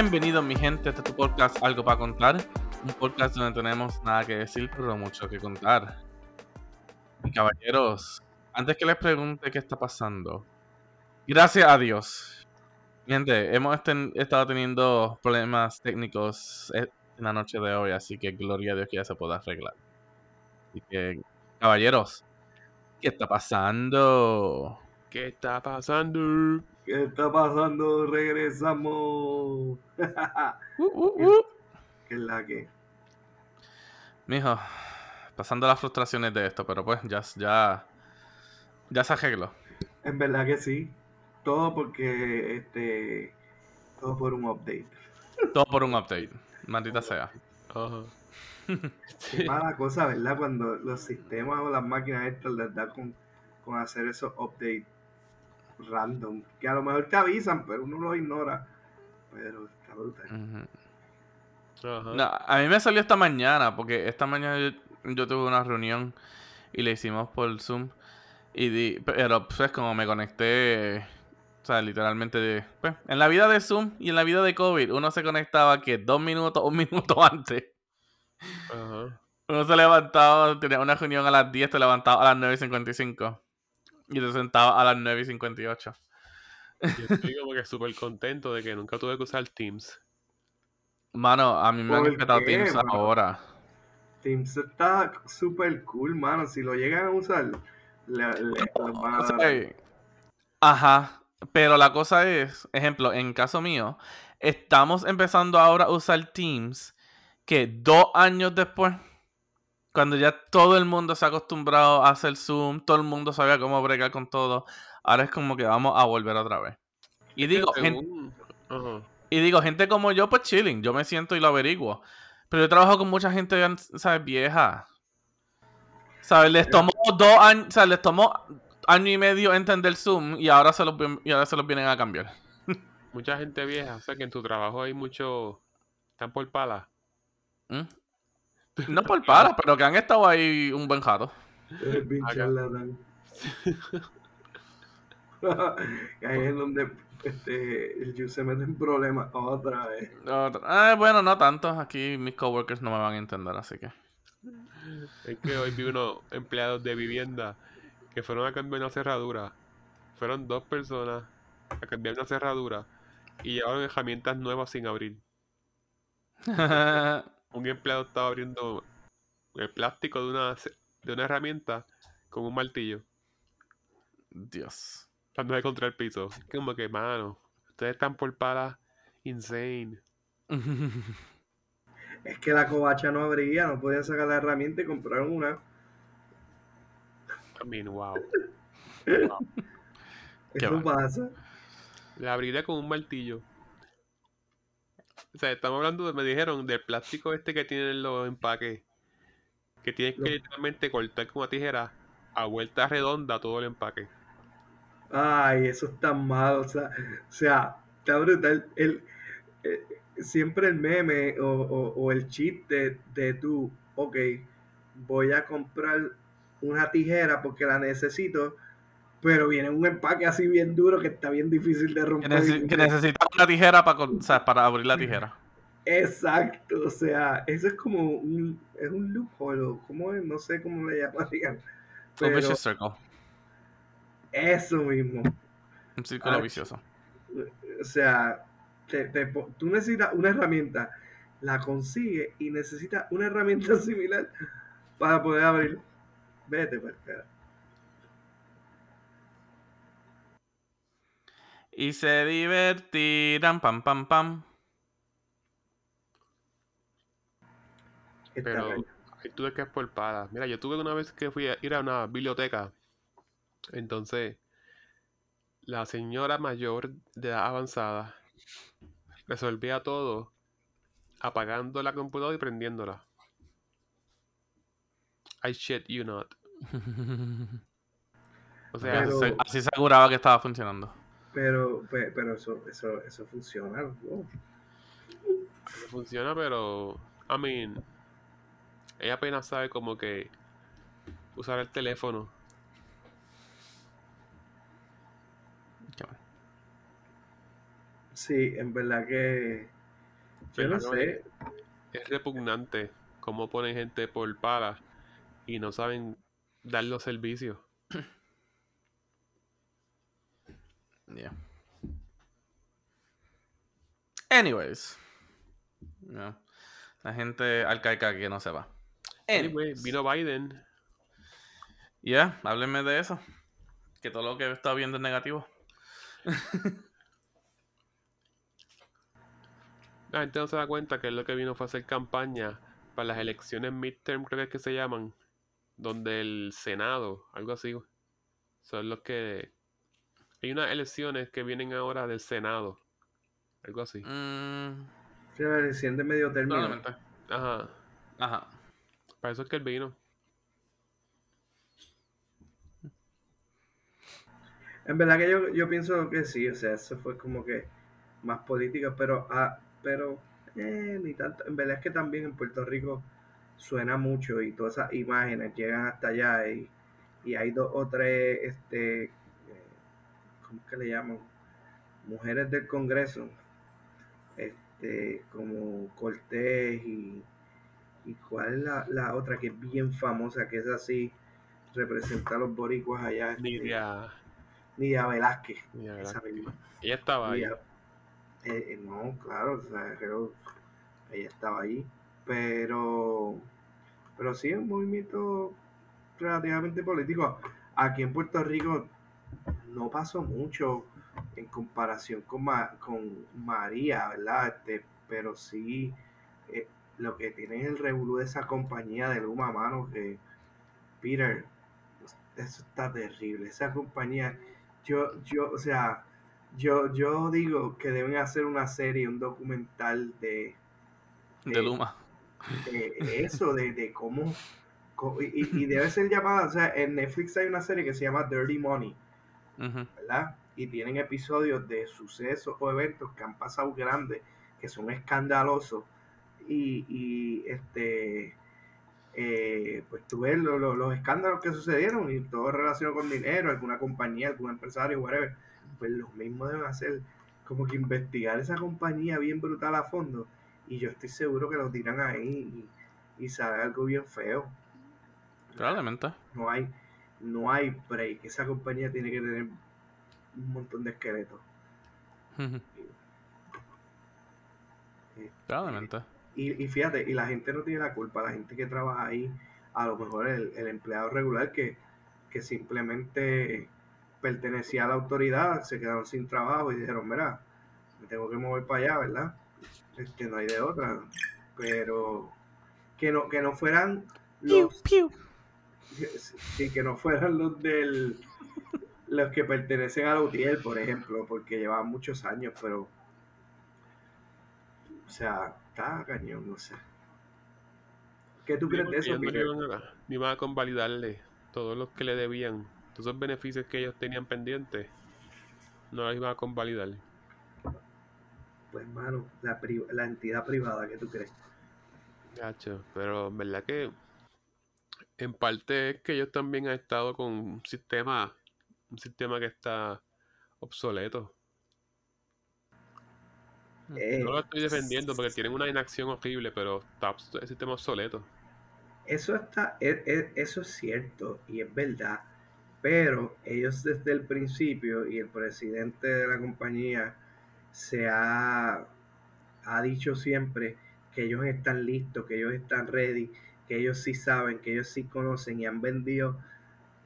Bienvenidos mi gente, este es tu podcast Algo para contar, un podcast donde tenemos nada que decir pero mucho que contar. Caballeros, antes que les pregunte qué está pasando, gracias a Dios. Gente, hemos estado teniendo problemas técnicos eh, en la noche de hoy, así que gloria a Dios que ya se pueda arreglar. Así que, caballeros, ¿qué está pasando? ¿Qué está pasando? ¿Qué está pasando? Regresamos. Uh, uh, uh. ¿Qué es la que? Mijo, pasando las frustraciones de esto, pero pues ya, ya, ya se arregló. En verdad que sí. Todo porque este. Todo por un update. Todo por un update, maldita sea. Ajá. Qué mala cosa, ¿verdad? Cuando los sistemas o las máquinas estas les da con, con hacer esos updates random. Que a lo mejor te avisan, pero uno lo ignora. Pero está brutal. No, a mí me salió esta mañana, porque esta mañana yo, yo tuve una reunión y le hicimos por Zoom. Y di- pero pues como me conecté, o sea, literalmente, de- pues, en la vida de Zoom y en la vida de COVID, uno se conectaba que dos minutos, un minuto antes. Ajá. Uno se levantaba, tenía una reunión a las 10, te levantaba a las 9.55. Y te sentaba a las 9.58. Yo estoy como que súper contento de que nunca tuve que usar Teams. Mano, a mí me han ¿Por respetado Teams mano? ahora. Teams está súper cool, mano. Si lo llegan a usar, le, le- a O sea, dar. eh, Ajá, pero la cosa es, ejemplo, en caso mío, estamos empezando ahora a usar Teams que dos años después, cuando ya todo el mundo se ha acostumbrado a hacer Zoom, todo el mundo sabía cómo bregar con todo, ahora es como que vamos a volver otra vez. Y digo, gen- Según- Ajá. y digo, gente como yo, pues chilling, yo me siento y lo averiguo. Pero yo trabajo con mucha gente, ¿sabes? Vieja. ¿Sabes? Les tomó dos años, o sea, les tomó año y medio entender Zoom y ahora se los, y ahora se los vienen a cambiar. Mucha gente vieja, o sea que en tu trabajo hay mucho... Están por pala. ¿Mm? No por para, pero que han estado ahí un buen rato. Eres bien charlatán. Ahí es donde este, el Yu se mete en problemas otra vez. Otra- Ah, bueno, no tanto. Aquí mis coworkers no me van a entender, así que. Es que hoy vi unos empleados de vivienda que fueron a cambiar una cerradura. Fueron dos personas a cambiar una cerradura y llevaron herramientas nuevas sin abrir. Un empleado estaba abriendo el plástico de una, de una herramienta con un martillo, Dios. dándole contra el piso. Como que, mano, ustedes están por pala insane. Es que la covacha no abría, no podían sacar la herramienta y comprar una. I mean, wow. Qué Eso mal. pasa. La abriré con un martillo. O sea, estamos hablando, de- me dijeron, del plástico este que tienen los empaques. Que tienes que literalmente cortar con una tijera a vuelta redonda todo el empaque. Ay, eso es tan malo. O sea, o sea está brutal. El, eh, siempre el meme o, o- o el chiste de tú, ok, voy a comprar una tijera porque la necesito, pero viene un empaque así bien duro que está bien difícil de Que, romper. necesi- que necesitas una tijera para, con- o sea, para abrir la tijera. Exacto, o sea, eso es como un, es un loophole, ¿cómo es? No sé cómo le llamarían. Un vicious circle. eso mismo. Un círculo Ah, vicioso. O sea, te- te tú necesitas una herramienta, la consigues y necesitas una herramienta similar para poder abrir. Vete, pues, Y se divertirán, pam, pam, pam. Pero ahí tuve que es por palas. Mira, yo tuve una vez que fui a ir a una biblioteca. Entonces, la señora mayor de edad avanzada resolvía todo apagando la computadora y prendiéndola. I shit you not. O sea, Pero- así, así se aseguraba que estaba funcionando. Pero, pe- pero eso, eso, eso funciona. no funciona, pero. I mean. Ella apenas sabe como que usar el teléfono. Sí, en verdad que Yo no sé. Es repugnante cómo ponen gente por palas y no saben dar los servicios. Yeah. Anyways. La gente arcaica que no se va. Anyway, vino Biden. Yeah, háblenme de eso. Que todo lo que he estado viendo es negativo. La gente no se da cuenta que es lo que vino fue hacer campaña para las elecciones midterm, creo que es que se llaman, donde el Senado, algo así, son los que... Hay unas elecciones que vienen ahora del Senado, algo así. Mm, Sí, la elección de medio término. Ajá, Ajá. para eso es que él vino. En verdad que yo, yo pienso que sí, o sea, eso fue como que más política, pero, ah, pero eh, ni tanto. En verdad es que también en Puerto Rico suena mucho y todas esas imágenes llegan hasta allá y, y hay dos o tres, este, ¿cómo que le llaman? Mujeres del Congreso, este, como Cortés y, y cuál es la, la otra que es bien famosa, que es así, representa a los boricuas allá. este, Nidia, Nidia Velázquez, Nidia esa Velázquez. misma. Ella estaba ahí. Eh, eh, no, claro, o sea, creo- ella estaba allí, pero, pero sí, es un movimiento relativamente político. Aquí en Puerto Rico no pasó mucho en comparación con, Ma- con María, ¿verdad? Este, pero sí, eh, lo que tiene es el revolú de esa compañía de Luma, mano, que Peter, eso está terrible. Esa compañía, yo, yo, o sea, yo, yo digo que deben hacer una serie, un documental de, De Luma. de eso, de, de cómo, y, y debe ser llamada, o sea, en Netflix hay una serie que se llama Dirty Money, ¿verdad? Y tienen episodios de sucesos o eventos que han pasado grandes, que son escandalosos, y, y este, eh, pues tú ves lo- lo- los escándalos que sucedieron y todo relacionado con dinero, alguna compañía, algún empresario, whatever, pues los mismos deben hacer como que investigar esa compañía bien brutal a fondo y yo estoy seguro que lo tiran ahí y, y sale algo bien feo. Probablemente. No hay, no hay break. Esa compañía tiene que tener un montón de esqueletos. Eh, Probablemente. Y, y fíjate, y la gente no tiene la culpa, la gente que trabaja ahí, a lo mejor el, el empleado regular que, que simplemente pertenecía a la autoridad, se quedaron sin trabajo y dijeron, mira, me tengo que mover para allá, ¿verdad? Este, no hay de otra. Pero que no, que no fueran los sí, que no fueran los del los que pertenecen a la UTIEL, por ejemplo, porque llevaban muchos años, pero o sea, está cañón, no sé. ¿Qué tú crees de eso, que Peter? iban a- ni iban a convalidarle todos los que le debían, todos esos beneficios que ellos tenían pendientes, no los iban a convalidar. Pues, mano, la, la entidad privada, ¿qué tú crees? Gacho, pero en verdad que en parte es que ellos también han estado con un sistema, un sistema que está obsoleto. Eh, No lo estoy defendiendo porque tienen una inacción horrible, pero está el sistema obsoleto. Eso está, e- e- eso es cierto y es verdad, pero ellos desde el principio y el presidente de la compañía se ha, ha dicho siempre que ellos están listos, que ellos están ready, que ellos sí saben, que ellos sí conocen y han vendido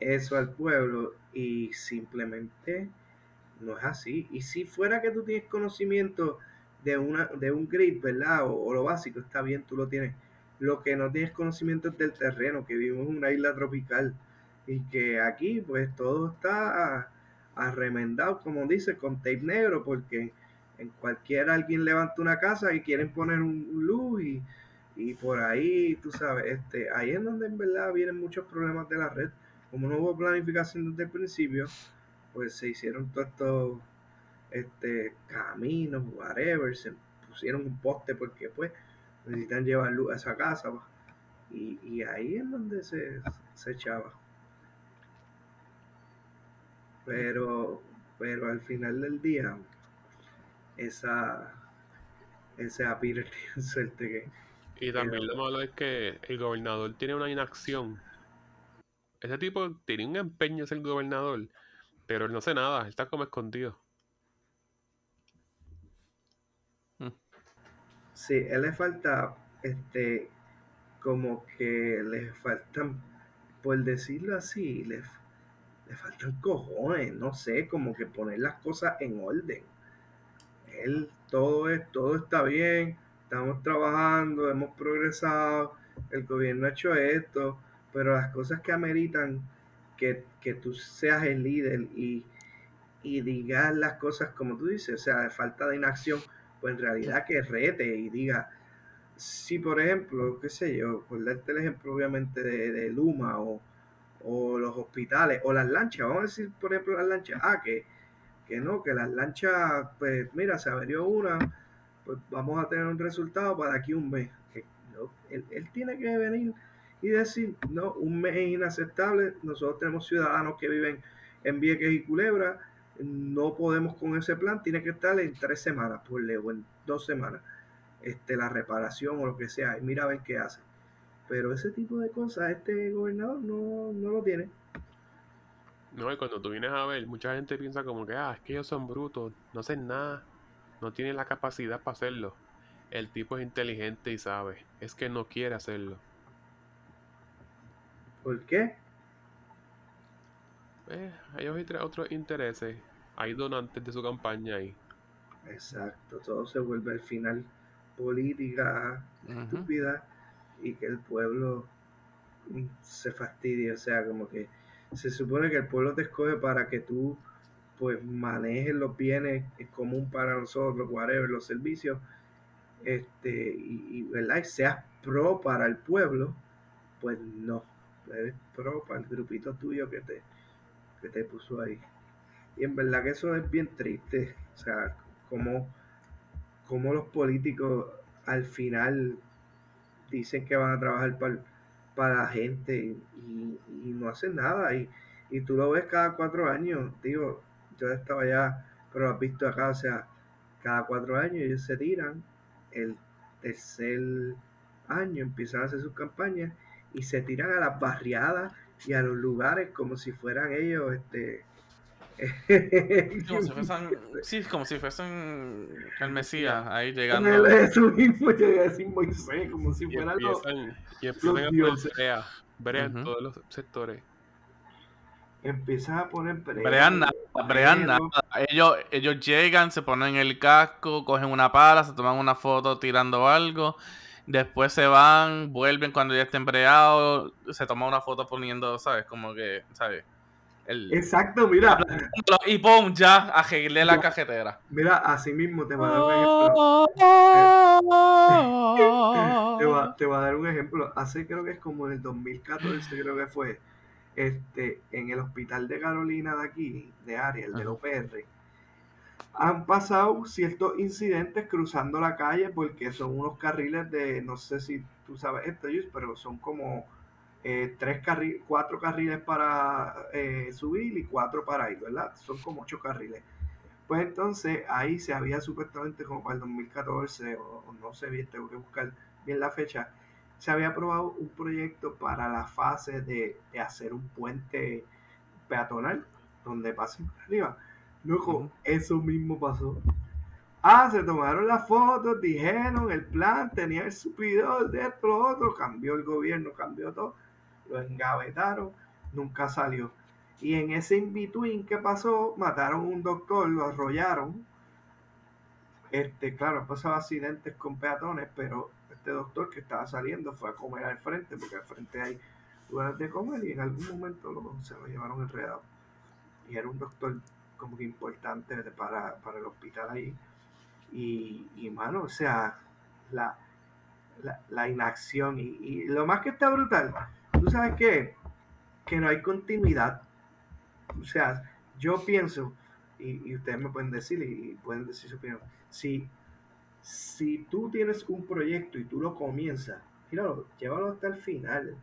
eso al pueblo y simplemente no es así. Y si fuera que tú tienes conocimiento de, una, de un grid, ¿verdad? O, lo básico, está bien, tú lo tienes. Lo que no tienes conocimiento es del terreno, que vivimos en una isla tropical y que aquí pues todo está arremendado, como dice, con tape negro, porque en cualquiera alguien levanta una casa y quieren poner un luz y, y por ahí, tú sabes, este, ahí es donde en verdad vienen muchos problemas de la red. Como no hubo planificación desde el principio, pues se hicieron todos estos este, caminos, whatever, se pusieron un poste porque pues necesitan llevar luz a esa casa pa. y, y ahí es donde se, se echaba. Pero, pero al final del día, esa, tiene suerte que... Y también lo malo es que el gobernador tiene una inacción. Ese tipo tiene un empeño de ser gobernador, pero él no hace nada, él está como escondido. Sí, él le falta, este, como que le faltan, por decirlo así, le, le faltan cojones, no sé, como que poner las cosas en orden. Él, todo es, todo está bien, estamos trabajando, hemos progresado, el gobierno ha hecho esto, pero las cosas que ameritan que, que tú seas el líder y, y digas las cosas como tú dices, o sea, falta de inacción, pues en realidad que rete y diga, si por ejemplo, qué sé yo, por darte el ejemplo obviamente de, de Luma o, o los hospitales o las lanchas, vamos a decir por ejemplo las lanchas, ah, que, que no, que las lanchas, pues mira, se averió una, pues vamos a tener un resultado para aquí un mes. Él, él tiene que venir y decir, no, un mes es inaceptable, nosotros tenemos ciudadanos que viven en Vieques y Culebra, no podemos con ese plan, tiene que estar en tres semanas, por o en dos semanas, este, la reparación o lo que sea, y mira a ver qué hace. Pero ese tipo de cosas este gobernador no, no lo tiene. No, y cuando tú vienes a ver, mucha gente piensa como que, ah, es que ellos son brutos, no hacen nada, no tienen la capacidad para hacerlo. El tipo es inteligente y sabe, es que no quiere hacerlo. ¿Por qué? Eh, ellos hay otros intereses, hay donantes de su campaña ahí. Exacto, todo se vuelve al final política estúpida y que el pueblo se fastidie, o sea, como que se supone que el pueblo te escoge para que tú pues manejes los bienes es común para nosotros, whatever, los servicios, este, y, y, ¿verdad? seas pro para el pueblo, pues no, eres pro para el grupito tuyo que te, que te puso ahí. Y en verdad que eso es bien triste, o sea, como, como los políticos al final dicen que van a trabajar para, para la gente y, y no hacen nada. Y, y, tú lo ves cada cuatro años, digo, yo estaba allá, pero lo has visto acá, o sea, cada cuatro años ellos se tiran, el tercer año empiezan a hacer sus campañas y se tiran a las barriadas y a los lugares como si fueran ellos, este... Como si fuesen, sí, como si fuesen el Mesías ahí llegando. Eso mismo, yo iba a decir Moisés, como si Y fuera lo, empiezan, y dioses. brea, en Ujú. todos los sectores. Empiezan a poner Brean nada, brean nada. Ellos, ellos llegan, se ponen el casco, cogen una pala, se toman una foto tirando algo. Después se van, vuelven cuando ya estén breados, se toman una foto poniendo, ¿sabes? Como que, ¿sabes? El, Exacto, mira, y ¡pum! Ya, arreglé la cajetera. mira, así mismo te voy a dar un ejemplo. Te va, te voy a dar un ejemplo. Hace creo que es como en el 2014, creo que fue, este, en el hospital de Carolina de aquí, de Ariel, del. OPR, han pasado ciertos incidentes cruzando la calle porque son unos carriles de, no sé si tú sabes esto, pero son como eh, tres carriles, cuatro carriles para eh, subir y cuatro para ir, ¿verdad? Son como ocho carriles. Pues entonces ahí se había supuestamente como para el 2014 o, o no sé bien, tengo que buscar bien la fecha, se había aprobado un proyecto para la fase de, de hacer un puente peatonal donde pasen por arriba. Ujú. eso mismo pasó. Ah, se tomaron las fotos, dijeron el plan, tenía el supidor de esto, lo otro, cambió el gobierno, cambió todo, lo engavetaron, nunca salió. Y en ese in-between que pasó, mataron a un doctor, lo arrollaron. Este, claro, han pasado accidentes con peatones, pero este doctor que estaba saliendo fue a comer al frente, porque al frente hay lugares de comer y en algún momento se lo llevaron enredado. Y era un doctor como que importante para, para el hospital ahí. Y, y mano, o sea, la, la, inacción y, y lo más que está brutal, ¿tú sabes qué? Que no hay continuidad. O sea, yo pienso, y, y ustedes me pueden decir y pueden decir su opinión, si, si tú tienes un proyecto y tú lo comienzas, míralo, llévalo hasta el final.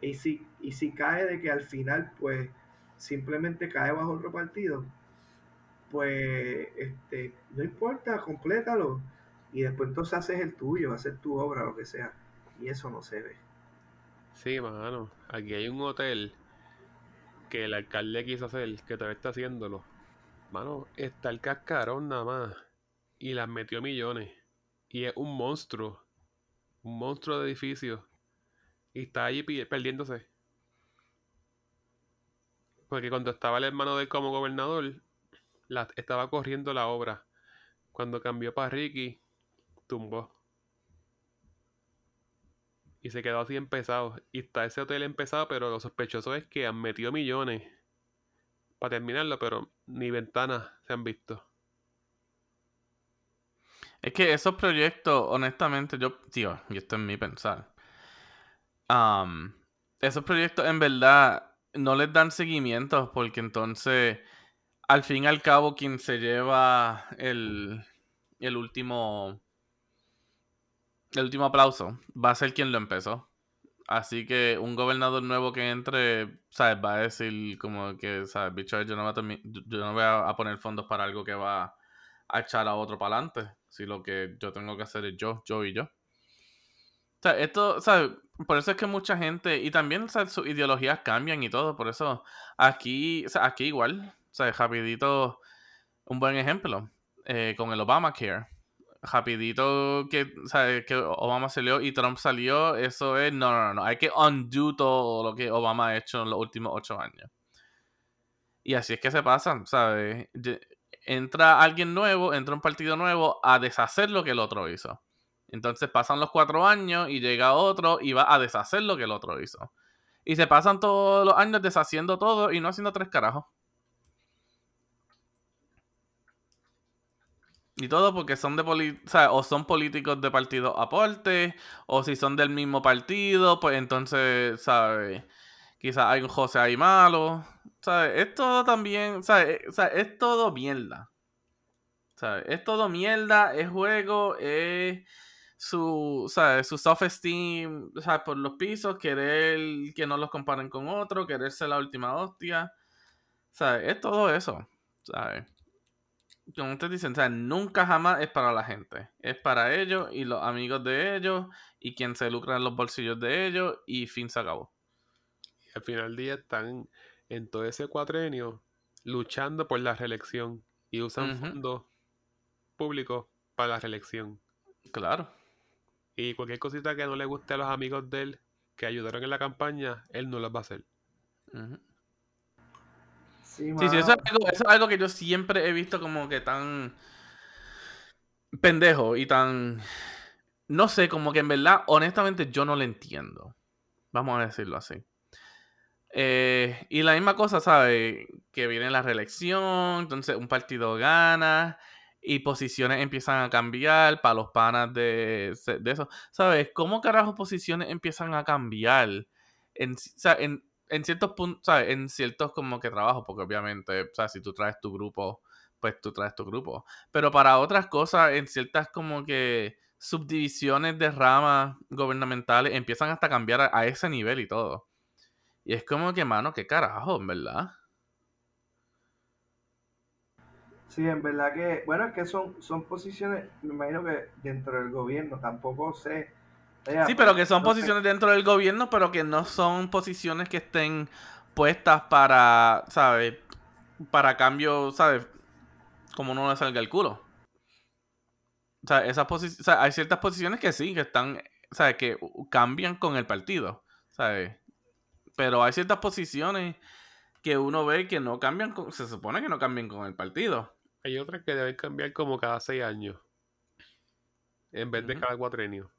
Y si, y si cae de que al final, pues, simplemente cae bajo otro partido, pues, este, no importa, complétalo. y después entonces haces el tuyo, haces tu obra, lo que sea, y eso no se ve. Sí, mano. Aquí hay un hotel que el alcalde quiso hacer, que todavía está haciéndolo. Mano, está el cascarón nada más. Y las metió millones. Y es un monstruo. Un monstruo de edificio. Y está allí perdiéndose. Porque cuando estaba el hermano de él como gobernador, la, estaba corriendo la obra. Cuando cambió para Ricky, tumbó. Y se quedó así empezado. Y está ese hotel empezado, pero lo sospechoso es que han metido millones para terminarlo, pero ni ventanas se han visto. Es que esos proyectos, honestamente, yo, tío, y esto es mi pensar. am, esos proyectos en verdad no les dan seguimiento porque entonces, al fin y al cabo, quien se lleva el, el último el último aplauso va a ser quien lo empezó. Así que un gobernador nuevo que entre, ¿sabes? Va a decir como que, ¿sabes? Bicho, yo no voy a, yo no voy a poner fondos para algo que va a echar a otro para adelante. Si lo que yo tengo que hacer es yo, yo y yo. O sea, esto, ¿sabes? Por eso es que mucha gente, y también, ¿sabes? Sus ideologías cambian y todo. Por eso, aquí, o sea, aquí igual, ¿sabes? Rapidito, un buen ejemplo, eh, con el Obamacare. Rapidito que, ¿sabes? que Obama salió y Trump salió, eso es, no, no, no, hay que undo todo lo que Obama ha hecho en los últimos ocho años. Y así es que se pasan, ¿sabes? Entra alguien nuevo, entra un partido nuevo a deshacer lo que el otro hizo. Entonces pasan los cuatro años y llega otro y va a deshacer lo que el otro hizo. Y se pasan todos los años deshaciendo todo y no haciendo tres carajos. Y todo porque son de poli- o son políticos de partido aporte, o si son del mismo partido, pues entonces, ¿sabes? Quizás hay un José ahí malo. ¿Sabes? Es todo también, ¿sabes? Sea, es todo mierda. ¿Sabes? Es todo mierda, es juego, es su, ¿sabes? Su self-esteem, ¿sabes? Por los pisos, querer que no los comparen con otro, querer ser la última hostia. ¿Sabes? Es todo eso, ¿sabes? Como ustedes dicen, sea, nunca jamás es para la gente. Es para ellos y los amigos de ellos y quien se lucra en los bolsillos de ellos y fin se acabó. Y al final del día están en todo ese cuatrenio luchando por la reelección y usan fondos públicos para la reelección. Claro. Y cualquier cosita que no le guste a los amigos de él que ayudaron en la campaña, él no las va a hacer. Sí, Sí, sí, eso es, algo, eso es algo que yo siempre he visto como que tan pendejo y tan... No sé, como que en verdad, honestamente, yo no lo entiendo. Vamos a decirlo así. Eh, y la misma cosa, ¿sabes? Que viene la reelección, entonces un partido gana y posiciones empiezan a cambiar para los panas de, de eso. ¿Sabes? ¿Cómo carajo posiciones empiezan a cambiar? En, en, en ciertos puntos, ¿sabes? En ciertos como que trabajos, porque obviamente, sea, si tú traes tu grupo, pues tú traes tu grupo. Pero para otras cosas, en ciertas como que subdivisiones de ramas gubernamentales, empiezan hasta a cambiar a ese nivel y todo. Y es como que, mano, qué carajo, en verdad. Sí, en verdad que, bueno, es que son, son posiciones, me imagino que dentro del gobierno, tampoco sé. Ella, Sí, pero que son no sé. posiciones dentro del gobierno, pero que no son posiciones que estén puestas para, ¿sabes? Para cambio, ¿sabes? Como no le salga el culo. O sea, esas o sea, hay ciertas posiciones que sí, que están, ¿sabes? Que cambian con el partido, ¿sabes? Pero hay ciertas posiciones que uno ve que no cambian, con- se supone que no cambian con el partido. Hay otras que deben cambiar como cada seis años. En vez de Ujú. cada cuatrenio.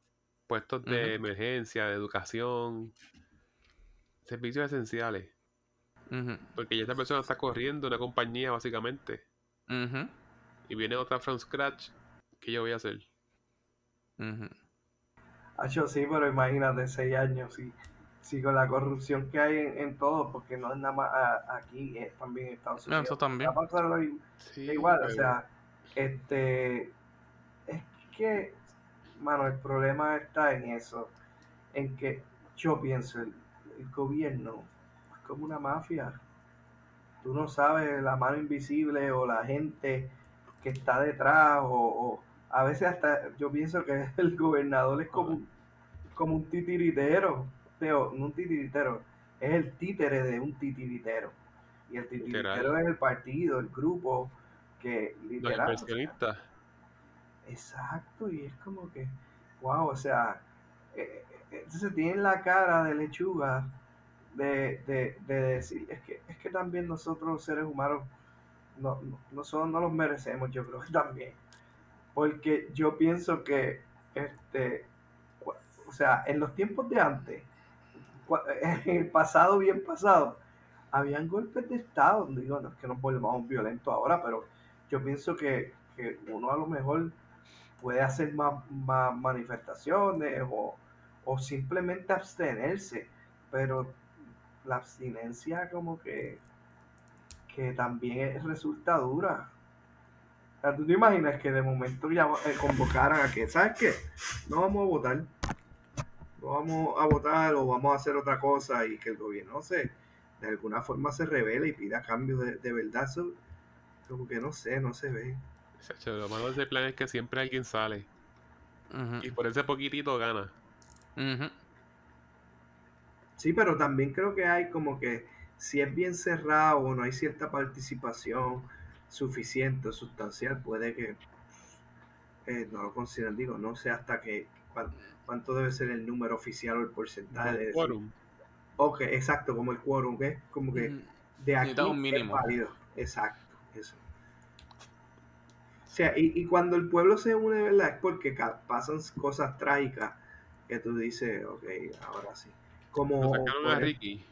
Puestos de emergencia, de educación. Servicios esenciales. Porque ya esta persona está corriendo una compañía básicamente. Y viene otra from scratch. ¿Qué yo voy a hacer? Hacho, sí, pero imagínate, seis años, sí, sí, con la corrupción que hay en, en todo, porque no es nada más a- aquí, es también en Estados No, Unidos. eso también. Sí, igual, o sea, este, es que, mano, el problema está en eso, en que yo pienso, el, el gobierno es como una mafia. Tú no sabes la mano invisible o la gente que está detrás o, o, a veces hasta yo pienso que el gobernador es como, como un titiritero, no un titiritero, es el títere de un titiritero. Y el titiritero es el partido, el grupo que literal. Los inversionistas. exacto, y es como que, wow, o sea, eh, eh, entonces tienen la cara de lechuga de, de, de, decir, es que, es que también nosotros los seres humanos no, no, no los merecemos, yo creo que también. Porque yo pienso que, este, o sea, en los tiempos de antes, en el pasado bien pasado, habían golpes de Estado, digo, no es que nos volvamos violentos ahora, pero yo pienso que, que uno a lo mejor puede hacer más, más manifestaciones o, o simplemente abstenerse, pero la abstinencia como que, que también resulta dura. ¿Tú te imaginas que de momento ya eh, convocaran a que, ¿sabes qué? No vamos a votar. No vamos a votar o vamos a hacer otra cosa y que el gobierno se, de alguna forma se revele y pida cambios de, de verdad. Eso, como que no sé, no se ve. Lo malo de ese plan es que siempre alguien sale. Y por ese poquitito gana. Sí, pero también creo que hay como que si es bien cerrado o no hay cierta participación suficiente o sustancial, puede que eh, no lo consideren, digo, no sé hasta que cuánto debe ser el número oficial o el porcentaje de quórum. Ok, exacto, como el quórum, que es como que de aquí un mínimo. Exacto, eso. O sea, y, y, cuando el pueblo se une, ¿verdad? Es porque pasan cosas trágicas que tú dices, ok, ahora sí. Como, sacaron a Ricky.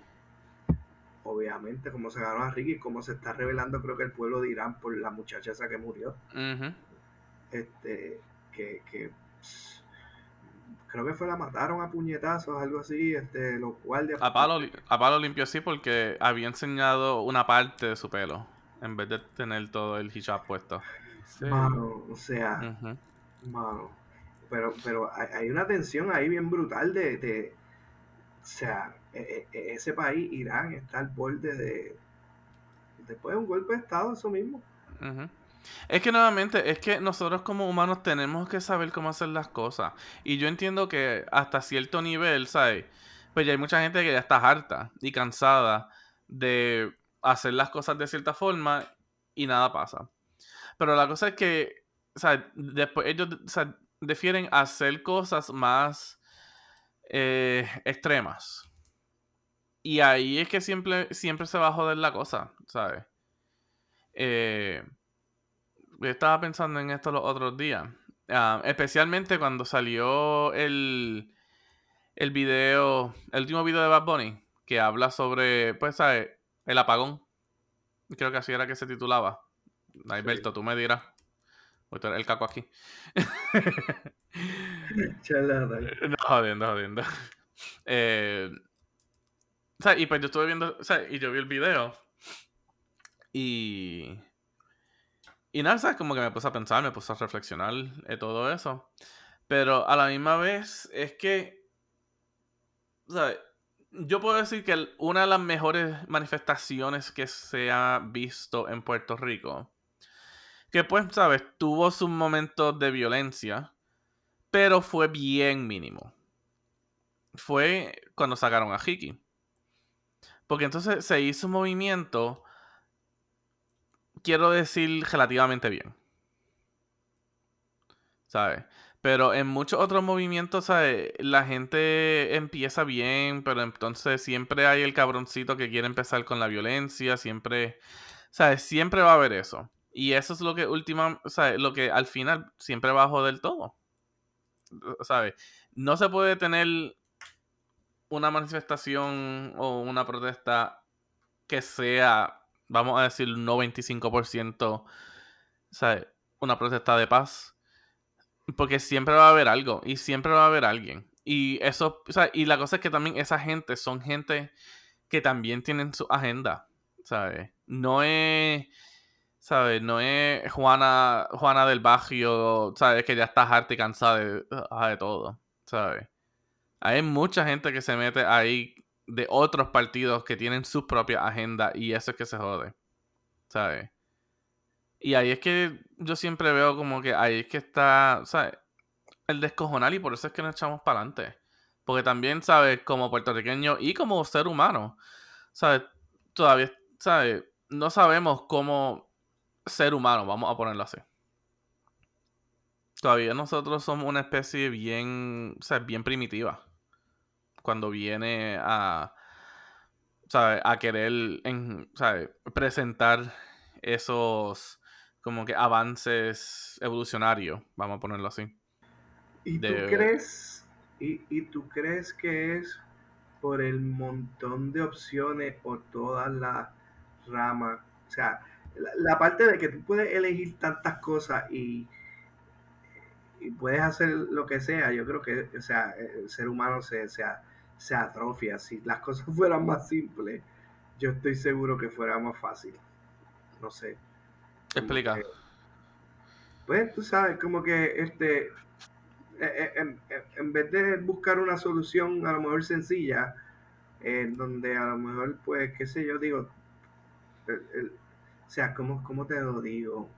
Obviamente, como sacaron a Ricky, como se está revelando, creo que el pueblo de Irán por la muchacha esa que murió. Este, que, que creo que fue la mataron a puñetazos, algo así, este, los guardias. A palo, a palo limpio sí, porque había enseñado una parte de su pelo, en vez de tener todo el hijab puesto. Mano, o sea, mano. Pero, pero hay una tensión ahí bien brutal de, de o sea, e, e, e, ese país, Irán, está al borde de, después de un golpe de Estado, eso mismo. Es que nuevamente, es que nosotros como humanos tenemos que saber cómo hacer las cosas. Y yo entiendo que hasta cierto nivel, ¿sabes? Pues ya hay mucha gente que ya está harta y cansada de hacer las cosas de cierta forma y nada pasa. Pero la cosa es que, ¿sabes? Después ellos, ¿sabes? defieren hacer cosas más eh, extremas. Y ahí es que siempre, siempre se va a joder la cosa, ¿sabes? Eh, estaba pensando en esto los otros días. Ah, especialmente cuando salió el, el video, el último video de Bad Bunny, que habla sobre, pues, ¿sabes? El apagón. Creo que así era que se titulaba. Alberto, tú me dirás. Voy a el caco aquí. no, jodiendo, jodiendo. Eh, o sea, y pues yo estuve viendo, o sea, y yo vi el video. Y. Y nada, ¿sabes? Como que me puse a pensar, me puse a reflexionar de todo eso. Pero a la misma vez es que. ¿sabes? Yo puedo decir que una de las mejores manifestaciones que se ha visto en Puerto Rico que pues, ¿sabes? Tuvo sus momentos de violencia, pero fue bien mínimo. Fue cuando sacaron a Hiki. Porque entonces se hizo un movimiento, quiero decir, relativamente bien. ¿Sabes? Pero en muchos otros movimientos, ¿sabes? La gente empieza bien, pero entonces siempre hay el cabroncito que quiere empezar con la violencia, siempre, ¿sabes? Siempre va a haber eso. Y eso es lo que última, sea, lo que al final siempre va a joder todo. ¿Sabes? No se puede tener una manifestación o una protesta que sea, vamos a decir, un 95%, ¿sabes? Una protesta de paz. Porque siempre va a haber algo y siempre va a haber alguien. Y eso, sea, y la cosa es que también esa gente son gente que también tienen su agenda, ¿sabes? No es ¿Sabes? No es Juana, Juana del Barrio, ¿sabes? Que ya está harta y cansada de, ah, de todo, ¿sabes? Hay mucha gente que se mete ahí de otros partidos que tienen su propia agenda y eso es que se jode, ¿sabes? Y ahí es que yo siempre veo como que ahí es que está, ¿sabes? El descojonal y por eso es que nos echamos para adelante. Porque también, ¿sabes? Como puertorriqueño y como ser humano, ¿sabes? Todavía, ¿sabes? No sabemos cómo ser humano, vamos a ponerlo así. Todavía nosotros somos una especie bien, o sea, bien primitiva. Cuando viene a, ¿sabes? A querer, en, ¿sabes? Presentar esos como que avances evolucionarios, vamos a ponerlo así. ¿Y tú crees, y, y tú crees que es por el montón de opciones o todas las ramas? O sea, la, la parte de que tú puedes elegir tantas cosas y, y puedes hacer lo que sea, yo creo que o sea, el ser humano se, se, a- se atrofia. Si las cosas fueran más simples, yo estoy seguro que fuera más fácil. No sé. Explica. que- pues tú sabes, como que este, eh, eh, en, en- en vez de buscar una solución a lo mejor sencilla, eh, donde a lo mejor, pues, qué sé yo, digo, el- el- o sea, ¿cómo, cómo te lo digo?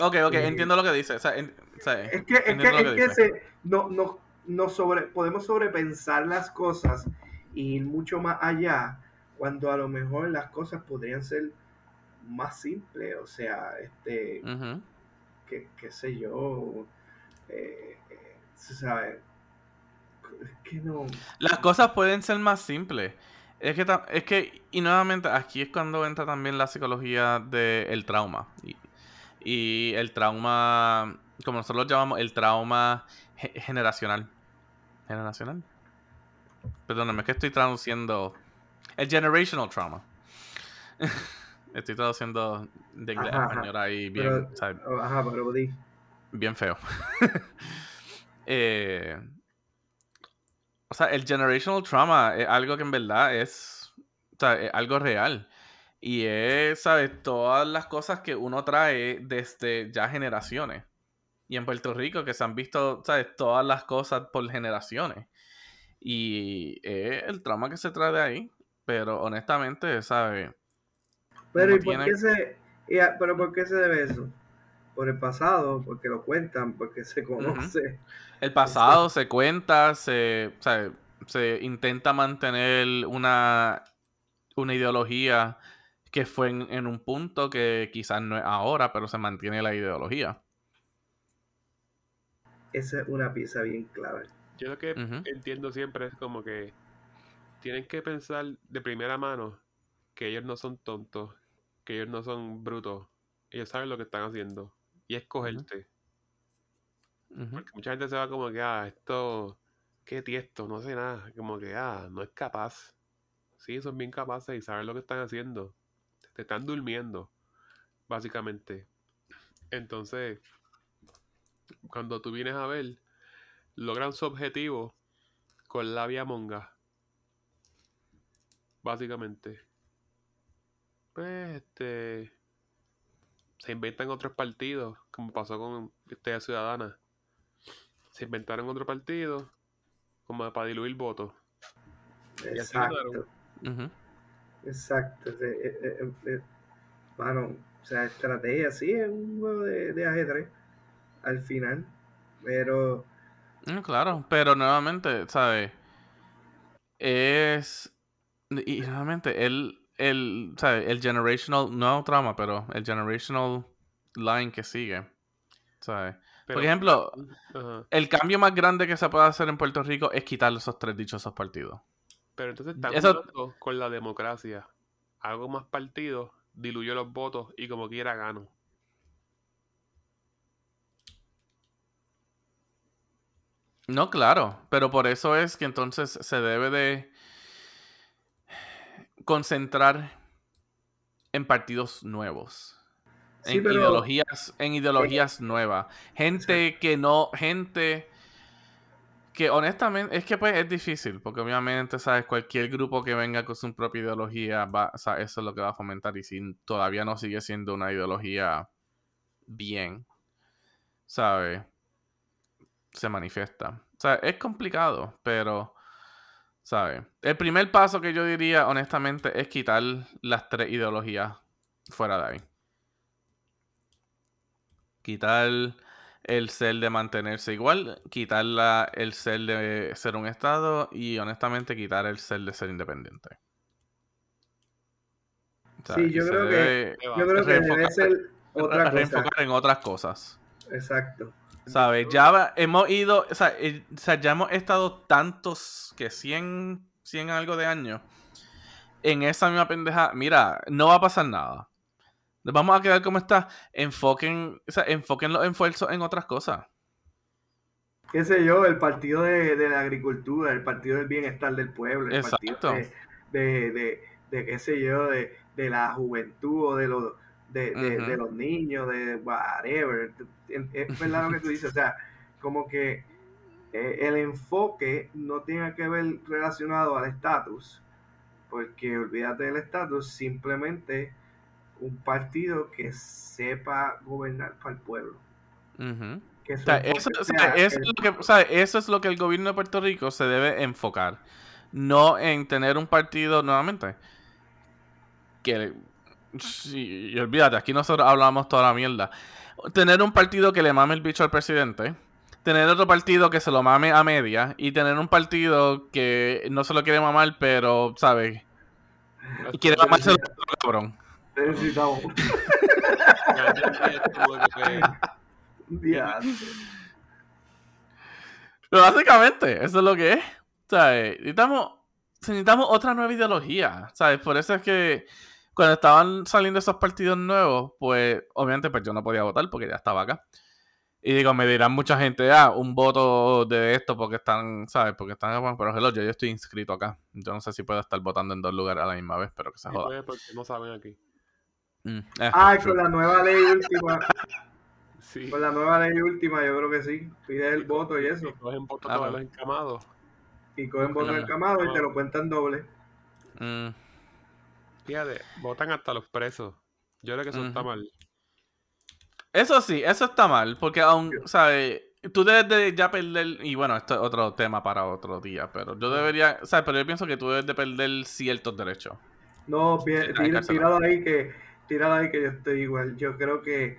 Ok, ok, Este, entiendo lo que dice. O sea, en- o sea, Es que, es que, es que se, no, no, no sobre, podemos sobrepensar las cosas y ir mucho más allá cuando a lo mejor las cosas podrían ser más simples, o sea, este, Ujú. qué, qué sé yo, eh, eh, se sabe, es que no, Las cosas pueden ser más simples. Es que, es que, y nuevamente, aquí es cuando entra también la psicología del trauma. Y, y el trauma, como nosotros lo llamamos, el trauma ge- generacional. ¿Generacional? Perdóname, es que estoy traduciendo. El generational trauma. estoy traduciendo de inglés a español ahí bien, pero, ¿sabes? ajá, pero bien feo. Eh, o sea, el generational trauma es algo que en verdad es, o sea, es algo real. Y es, ¿sabes? Todas las cosas que uno trae desde ya generaciones. Y en Puerto Rico que se han visto, ¿sabes? Todas las cosas por generaciones. Y es el trauma que se trae de ahí. Pero honestamente, ¿sabes? pero ¿y por qué se, y a- pero por qué se debe eso? Por el pasado, porque lo cuentan, porque se conoce, El pasado se cuenta, se, se intenta mantener una, una ideología que fue en, en un punto que quizás no es ahora, pero se mantiene la ideología. Esa es una pieza bien clave. Yo lo que entiendo siempre es como que tienen que pensar de primera mano que ellos no son tontos, que ellos no son brutos, ellos saben lo que están haciendo y escogerte. Ujú. Porque mucha gente se va como que, ah, esto, qué tiesto, no sé nada, como que, ah, no es capaz. Sí, son bien capaces y saben lo que están haciendo. Te están durmiendo, básicamente. Entonces, cuando tú vienes a ver, logran su objetivo con la vía monga. Básicamente. Pues, este. Se inventan otros partidos, como pasó con Historia Ciudadana. Se inventaron otro partido, como para diluir votos. Y así ganaron. Exacto, exacto. Eh, eh, eh, eh, Mano, o sea, estrategia, sí, es un juego de, de ajedrez al final, pero Mm, Claro, pero nuevamente, ¿sabes? Es. Y nuevamente, el, el, ¿sabes? El generational, no trauma, pero el generational line que sigue. ¿Sabes? Pero, Por ejemplo, ajá. el cambio más grande que se puede hacer en Puerto Rico es quitar esos tres dichosos partidos. Pero entonces Eso- jugando con la democracia. Hago más partidos, diluyo los votos y como quiera gano. No, claro, pero por eso es que entonces se debe de concentrar en partidos nuevos. sí, en pero ideologías, en ideologías nuevas. Gente que no, gente que honestamente, es que pues es difícil, porque obviamente, sabes, cualquier grupo que venga con su propia ideología, va, o sea, eso es lo que va a fomentar, y si todavía no sigue siendo una ideología bien, ¿sabes? Se manifiesta. O sea, es complicado, pero, ¿sabes? El primer paso que yo diría, honestamente, es quitar las tres ideologías fuera de ahí. quitar el ser de mantenerse igual, quitar la- el ser de ser un estado y honestamente quitar el ser de ser independiente. O sea, Sí, yo creo que- Yo creo que debe ser otra cosa. reenfocar en otras cosas. Exacto. ¿Sabes? Ya hemos ido, o sea, eh, o sea, ya hemos estado tantos que 100, 100 algo de años en esa misma pendeja. Mira, no va a pasar nada. Nos vamos a quedar como está. Enfoquen, o sea, enfoquen los esfuerzos en otras cosas. qué sé yo, el partido de, de la agricultura, el partido del bienestar del pueblo, el partido Exacto. de, de, de, de, qué sé yo, de, de la juventud o de los, de, de, de los niños, de whatever. Es verdad lo que tú dices, o sea, como que eh, el enfoque no tiene que ver relacionado al estatus, porque olvídate del estatus, simplemente un partido que sepa gobernar para el pueblo. Que O sea, eso, o sea, sea eso el- es lo que, o sea, eso es lo que el gobierno de Puerto Rico se debe enfocar. No en tener un partido, nuevamente, que... sí, y olvídate, aquí nosotros hablamos toda la mierda. Tener un partido que le mame el bicho al presidente. Tener otro partido que se lo mame a media. Y tener un partido que no se lo quiere mamar, pero, ¿sabes? Y quiere mamarse el otro cabrón. necesitamos Pero básicamente, eso es lo que es. ¿Sabes? Necesitamos, necesitamos otra nueva ideología. ¿Sabes? Por eso es que cuando estaban saliendo esos partidos nuevos, pues obviamente pues yo no podía votar porque ya estaba acá. Y digo, me dirán mucha gente, ah, un voto de esto porque están, ¿sabes? Porque están, bueno, pero hello, yo, yo estoy inscrito acá. Yo no sé si puedo estar votando en dos lugares a la misma vez, pero que se joda. porque no saben aquí. Mm, eh, Ay, true. con la nueva ley última, Sí. con la nueva ley última, yo creo que sí. Pides el voto y eso. Cogen votos Ah, todos bueno. los encamados. Y cogen voto Mm. encamado y te lo cuentan doble. Mm, Fíjate, votan hasta los presos. Yo creo que eso está mal. Eso sí, eso está mal, porque aún, ¿sabes? Tú debes de ya perder, y bueno, esto es otro tema para otro día, pero yo debería, ¿sabes? Pero yo pienso que tú debes de perder ciertos derechos. No, pi- Sí, tira- dejártelo. tíralo ahí que, tíralo ahí que yo estoy igual. Yo creo que,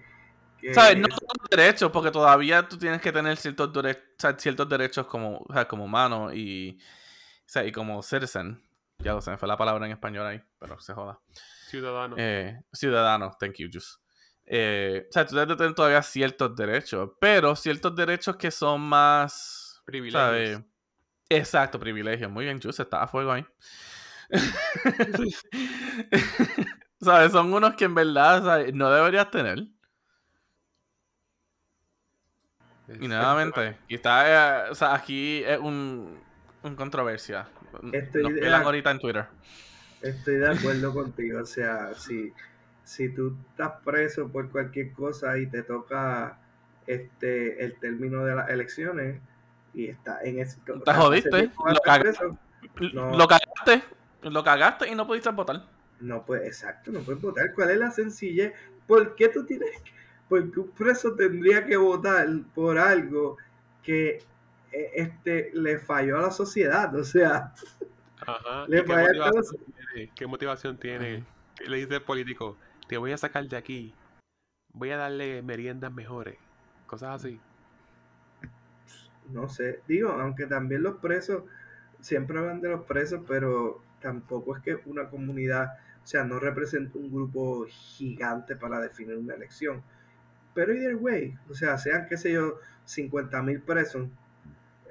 que ¿Sabes? No los derechos, porque todavía tú tienes que tener ciertos, dere- o sea, ciertos derechos como, o sea, como humano y, o sea, y como citizen. Ya lo sé, me fue la palabra en español ahí, pero se joda. Ciudadano. Eh, ciudadano, thank you, Jus. Eh, o sea, tú tener todavía ciertos derechos, pero ciertos derechos que son más... Privilegios. ¿sabes? Exacto, privilegios. Muy bien, Jus, está a fuego ahí. ¿Sabes? Son unos que en verdad ¿sabes? no deberías tener. Y nuevamente, y está, eh, o sea, aquí es un, un controversia. Estoy Nos de ahorita en Twitter. Estoy de acuerdo contigo. O sea, si, si tú estás preso por cualquier cosa y te toca este el término de las elecciones y está en ese Te jodiste, lo cagaste. No. Lo cagaste, lo cagaste y no pudiste votar. No puedes, exacto, no puedes votar. ¿Cuál es la sencillez? ¿Por qué tú tienes que, porque un preso tendría que votar por algo que este le falló a la sociedad? O sea, Ajá. Le ¿Y qué, falla motivación tiene? ¿Qué motivación tiene? ¿Qué le dice el político? Te voy a sacar de aquí. Voy a darle meriendas mejores. Cosas así. no sé, digo, aunque también los presos, siempre hablan de los presos, pero tampoco es que una comunidad, o sea, no representa un grupo gigante para definir una elección. Pero either way, o sea, sean, qué sé yo, 50 mil presos,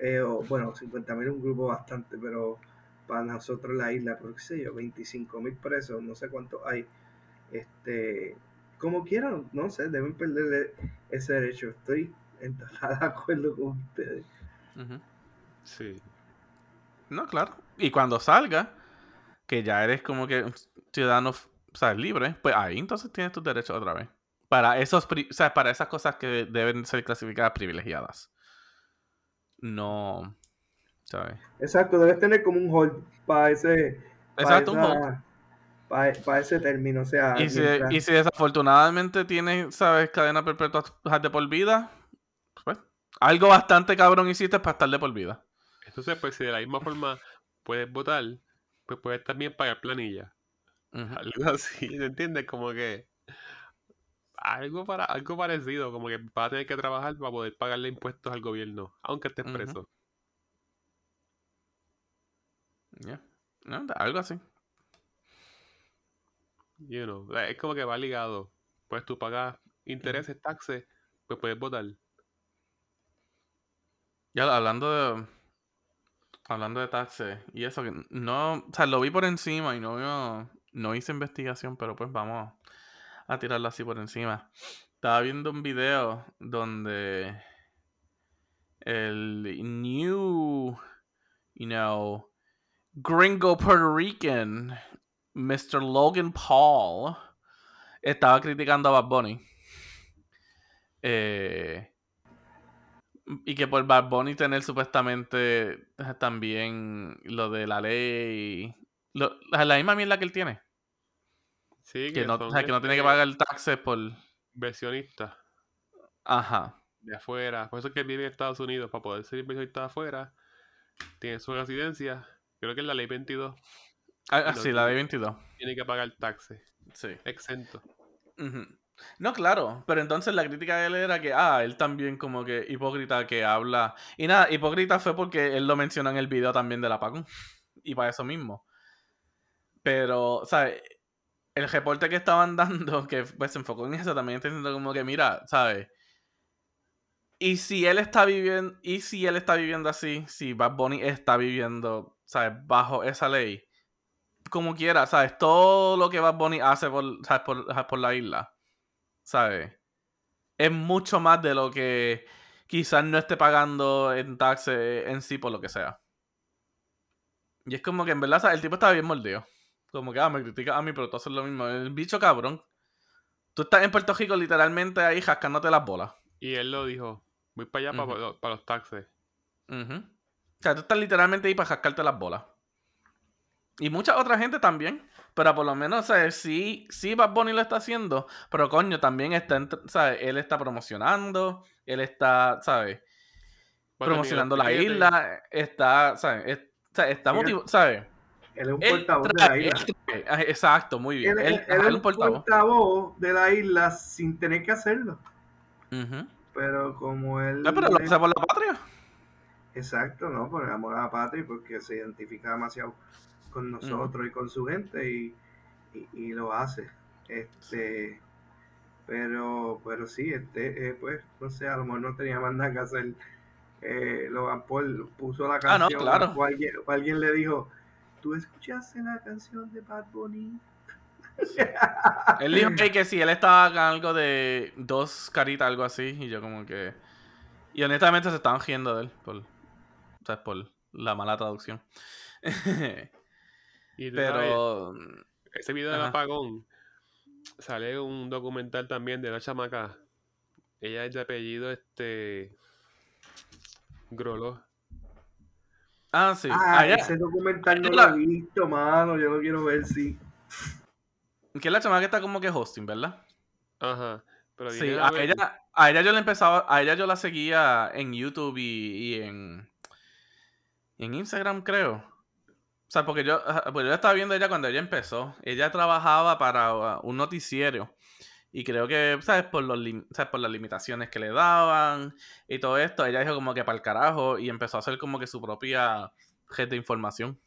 eh, bueno, 50 mil es un grupo bastante, pero para nosotros la isla, por qué sé yo, 25 mil presos, no sé cuántos hay, este, como quieran, no sé, deben perderle ese derecho. Estoy en total acuerdo con ustedes. Sí. No, claro. Y cuando salga, que ya eres como que un ciudadano, o sea, libre, pues ahí entonces tienes tus derechos otra vez. Para esos, para esas cosas que deben ser clasificadas privilegiadas. No, ¿sabes? Exacto, debes tener como un hold para ese, para Exacto, un hold. para, para ese término, o sea, Y si, mientras- y si desafortunadamente tienes, ¿sabes? Cadena perpetua de por vida, pues algo bastante cabrón hiciste para estar de por vida. Entonces, pues si de la misma forma puedes votar, pues puedes también pagar planilla. Ujú. Algo así, ¿me entiendes? Como que Algo, para, algo parecido, como que va a tener que trabajar para poder pagarle impuestos al gobierno, aunque esté Ujú. preso. Yeah. No, algo así. You know, es como que va ligado. Pues tú pagas intereses, taxes, pues puedes votar. Ya hablando de. Hablando de taxes y eso, que no. O sea, lo vi por encima y no, no hice investigación, pero pues vamos a tirarlo así por encima. Estaba viendo un video donde el new, you know, gringo Puerto Rican, Mr. Logan Paul, estaba criticando a Bad Bunny. Eh, y que por Bad Bunny tener supuestamente también lo de la ley. Lo, la misma mierda que él tiene. Sí, Que no, son, o sea, que no tiene que pagar taxes por. Inversionistas Ajá. de afuera. Por eso es que vive en Estados Unidos, para poder ser inversionista de afuera. Tiene su residencia. Creo que es la ley 22. Ah, ah, sí, la de tiene- 22. Tiene que pagar taxes. Sí. Exento. No, claro, pero entonces la crítica de él era que, ah, él también como que hipócrita que habla. Y nada, hipócrita fue porque él lo mencionó en el video también del apagón. Y para eso mismo. Pero, ¿sabes? El reporte que estaban dando, que pues, se enfocó en eso, también está diciendo como que, mira, ¿sabes? Y si él está viviendo, y si él está viviendo así, si Bad Bunny está viviendo, ¿sabes? Bajo esa ley, como quiera, ¿sabes? Todo lo que Bad Bunny hace por, ¿sabes? por, la isla, ¿sabes? Es mucho más de lo que quizás no esté pagando en taxes en sí por lo que sea. Y es como que en verdad, ¿sabes? el tipo estaba bien mordido. Como que, ah, me critica a mí, pero tú haces lo mismo. El bicho cabrón. Tú estás en Puerto Rico literalmente ahí jascándote las bolas. Y él lo dijo. Voy para allá para, para los taxes. Ujú. O sea, tú estás literalmente ahí para jascarte las bolas. Y mucha otra gente también. Pero por lo menos, ¿sabes? Sí, sí Bad Bunny lo está haciendo. Pero coño, también está, ¿sabes? Él está promocionando. Él está, ¿sabes? Promocionando la isla. Está, ¿sabes? Está motivado, ¿sabes? Él es un Él portavoz de la isla. trae- ah, Exacto, muy bien. Él, Él, él- es un portavoz de la isla sin tener que hacerlo. Pero como él. No, pero lo hace por la patria. Exacto, ¿no? Por el amor a la patria porque se identifica demasiado con nosotros y con su gente y, y, y lo hace. Este. Pero, pero sí, este, eh, pues, no sé, a lo mejor no tenía más nada que hacer. Eh, Logan Paul puso la Ah, no, canción claro. o, alguien, o alguien le dijo, ¿tú escuchaste la canción de Bad Bunny? Él dijo que, que sí, él estaba con algo de dos caritas, algo así, y yo como que... Y honestamente se estaban riendo de él, por, o sea, por la mala traducción. Y sabes, Pero... ese video del Ajá. apagón sale un documental también de una chamaca. Ella es de apellido este Grolo. Ah, sí. Ah, Ah, ese documental no Yo lo la- he visto, mano, yo lo quiero ver, sí. Que es la chamaca que está como que hosting, ¿verdad? Ajá. Pero Sí, a ver- ella, a ella yo la empezaba, a ella yo la seguía en YouTube y, y en, y en Instagram, creo. O sea, porque yo, porque yo estaba viendo a ella cuando ella empezó. Ella trabajaba para uh, un noticiero. Y creo que, ¿sabes? Por, los ¿sabes? por las limitaciones que le daban y todo esto, ella dijo como que para el carajo y empezó a hacer como que su propia red de información.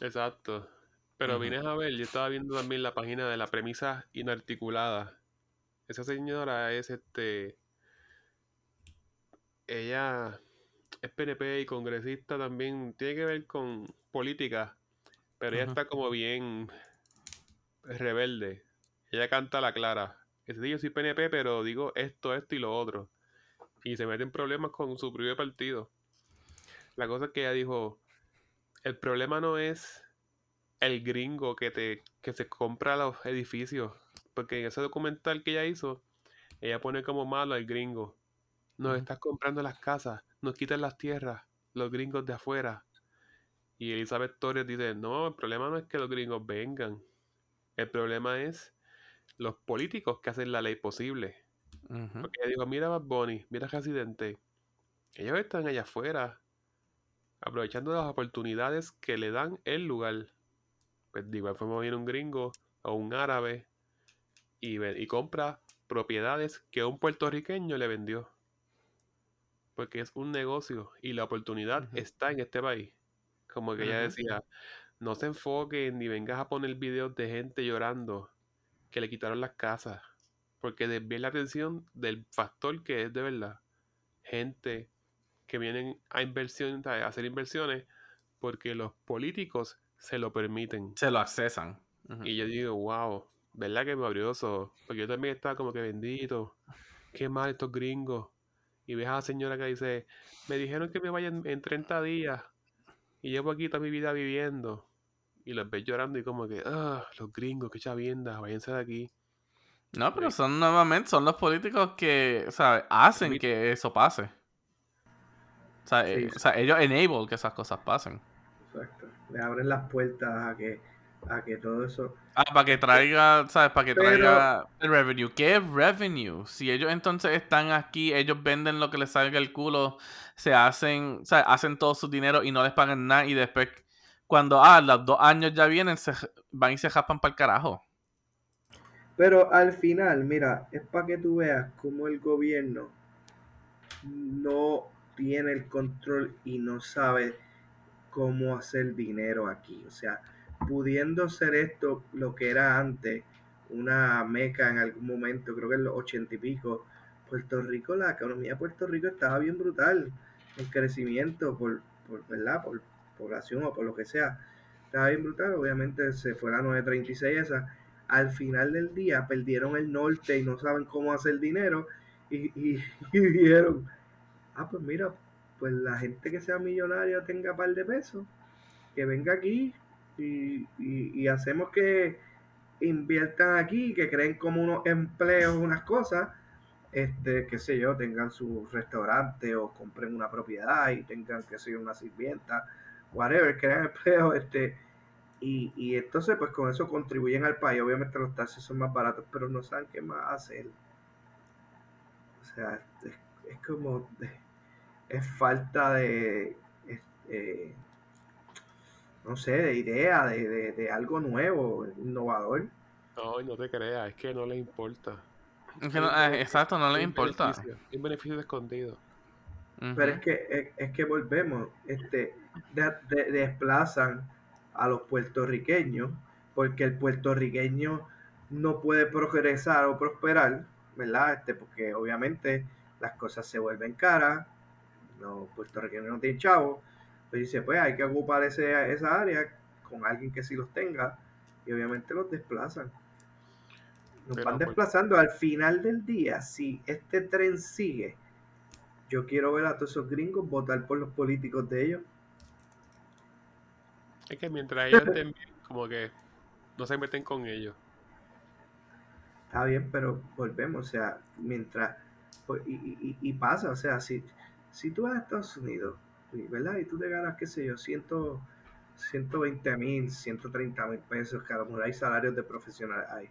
Exacto. Pero Ujú. vienes a ver, yo estaba viendo también la página de la premisa inarticulada. Esa señora es este. Ella es PNP y congresista también. Tiene que ver con política. Pero ella está como bien rebelde. Ella canta a la clara. Es decir, yo soy PNP, pero digo esto, esto y lo otro. Y se mete en problemas con su propio partido. La cosa es que ella dijo, el problema no es el gringo que te que se compra los edificios, porque en ese documental que ella hizo, ella pone como malo al gringo. Nos estás comprando las casas, nos quitan las tierras, los gringos de afuera. Y Elizabeth Torres dice, no, el problema no es que los gringos vengan. El problema es los políticos que hacen la ley posible. Porque ella dijo, mira Bad Bunny, mira Residente. Ellos están allá afuera, aprovechando las oportunidades que le dan el lugar. Pues de igual forma viene un gringo o un árabe y, y compra propiedades que un puertorriqueño le vendió. Porque es un negocio y la oportunidad está en este país. Como que ella decía, no se enfoquen ni vengas a poner videos de gente llorando que le quitaron las casas. Porque desvíen la atención del factor que es de verdad. Gente que vienen a inversión, a hacer inversiones porque los políticos se lo permiten. Se lo accesan. Y yo digo, wow, ¿verdad que me abrió eso? Porque yo también estaba como que bendito. Qué mal estos gringos. Y ves a la señora que dice, me dijeron que me vayan en 30 días. Y llevo aquí toda mi vida viviendo. Y los ves llorando y como que, ah, los gringos, qué chavienda, váyanse de aquí. No, pero son nuevamente, son los políticos que, ¿sabes? Hacen que eso pase. O sea, eh, Sí, o sea, ellos enable que esas cosas pasen. exacto. Le abren las puertas a que, a que todo eso. Ah, para que traiga, ¿sabes? Para que Pero- traiga el revenue. ¿Qué es revenue? Si ellos entonces están aquí, ellos venden lo que les salga el culo, se hacen, o sea, hacen todo su dinero y no les pagan nada y después cuando, ah, los dos años ya vienen, se, van y se jaspan para el carajo. Pero al final, mira, es para que tú veas cómo el gobierno no tiene el control y no sabe cómo hacer dinero aquí. O sea, pudiendo ser esto lo que era antes, una meca en algún momento, creo que en los ochenta y pico, Puerto Rico, la economía de Puerto Rico estaba bien brutal en crecimiento por, por ¿verdad? Por población o por lo que sea. Estaba bien brutal, obviamente se fue la 936 esa. Al final del día perdieron el norte y no saben cómo hacer dinero y, y, y dijeron, ah, pues mira, pues la gente que sea millonaria tenga par de pesos, que venga aquí y, y, hacemos que inviertan aquí, que creen como unos empleos, unas cosas, este, qué sé yo, tengan su restaurante o compren una propiedad y tengan, qué sé una sirvienta, whatever, crean empleos, este, y, y entonces pues con eso contribuyen al país, obviamente los taxis son más baratos, pero no saben qué más hacer. O sea, es, es como, es falta de, es, eh, no sé, de idea, de, de, de algo nuevo, innovador. No, no te creas, es que no les importa. Es que no- eh, exacto, no un importa. beneficio, un beneficio escondido. Pero es que, es, es que volvemos, este, de- de- desplazan a los puertorriqueños, porque el puertorriqueño no puede progresar o prosperar, ¿verdad? Este, porque obviamente las cosas se vuelven caras, los puertorriqueños no tienen chavos, pues dice, pues hay que ocupar ese, esa área con alguien que sí los tenga, y obviamente los desplazan. Nos Pero, van pues- desplazando al final del día, si este tren sigue, yo quiero ver a todos esos gringos votar por los políticos de ellos. Es que mientras ellos estén bien, como que no se meten con ellos. Está bien, pero volvemos, o sea, mientras, pues, y, y- y pasa, o sea, si, si tú vas a Estados Unidos, ¿verdad? Y tú te ganas, qué sé yo, 100, 120 mil, 130 mil pesos, que a lo mejor hay salarios de profesionales ahí.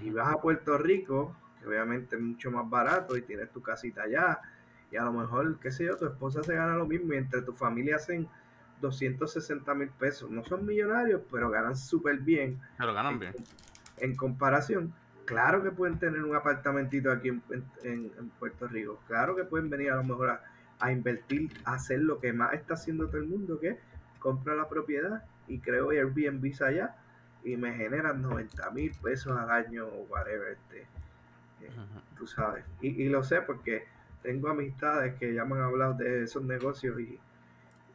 Y vas a Puerto Rico, que obviamente es mucho más barato y tienes tu casita allá, y a lo mejor, qué sé yo, tu esposa se gana lo mismo y entre tu familia hacen 260 mil pesos. No son millonarios, pero ganan súper bien Pero ganan bien. en comparación. Claro que pueden tener un apartamentito aquí en, en- en Puerto Rico. Claro que pueden venir a lo mejor a, a invertir, a hacer lo que más está haciendo todo el mundo, que es comprar la propiedad y creo Airbnb allá y me generan 90 mil pesos al año o whatever. Este, eh, tú sabes. Y, y lo sé porque tengo amistades que ya me han hablado de esos negocios y,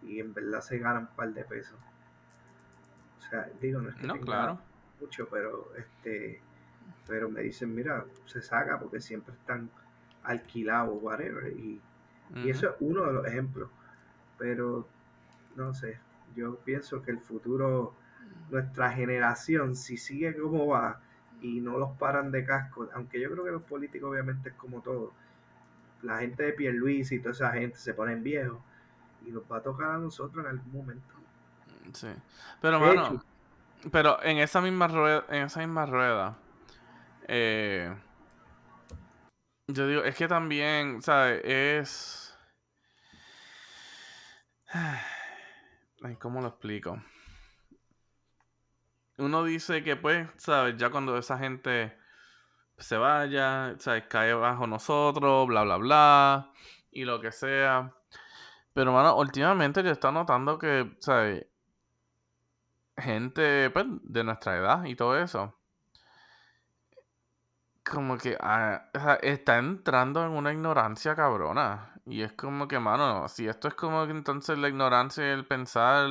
y en verdad se ganan un par de pesos. O sea, digo, no es que No, tenga claro. mucho, pero este pero me dicen, mira, se saca porque siempre están alquilados, whatever. Y, y eso es uno de los ejemplos. Pero, no sé, yo pienso que el futuro, nuestra generación, si sigue como va y no los paran de casco, aunque yo creo que los políticos obviamente es como todo, la gente de Pierluisi y toda esa gente se ponen viejos y nos va a tocar a nosotros en algún momento. Sí. Pero, De mano, hecho, pero en esa misma rueda, en esa misma rueda, eh, yo digo, es que también, ¿sabes? Es... Ay, ¿cómo lo explico? Uno dice que, pues, ¿sabes? Ya cuando esa gente se vaya, ¿sabes? Cae bajo nosotros, bla, bla, bla, y lo que sea. Pero, mano, últimamente yo estoy notando que, ¿sabes? Gente pues, de nuestra edad y todo eso. Como que ah, está entrando en una ignorancia cabrona. Y es como que, mano, si esto es como que entonces la ignorancia y el pensar,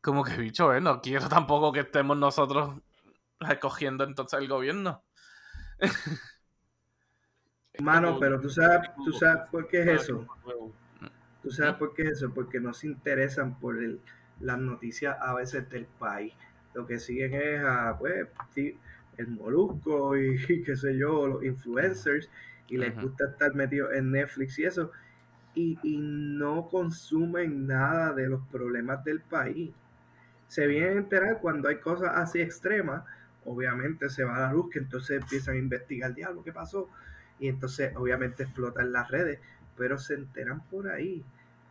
como que bicho, eh, no quiero tampoco que estemos nosotros escogiendo entonces el gobierno. Mano, pero tú sabes, tú sabes por qué es eso. Tú sabes por qué es eso, porque no se interesan por el, las noticias a veces del país. Lo que siguen es a, pues, el molusco y, y qué sé yo, los influencers, y les gusta estar metidos en Netflix y eso, y, y no consumen nada de los problemas del país. Se vienen a enterar cuando hay cosas así extremas, obviamente se va a la luz, que entonces empiezan a investigar, diablo, ¿qué pasó? Y entonces obviamente explotan las redes, pero se enteran por ahí,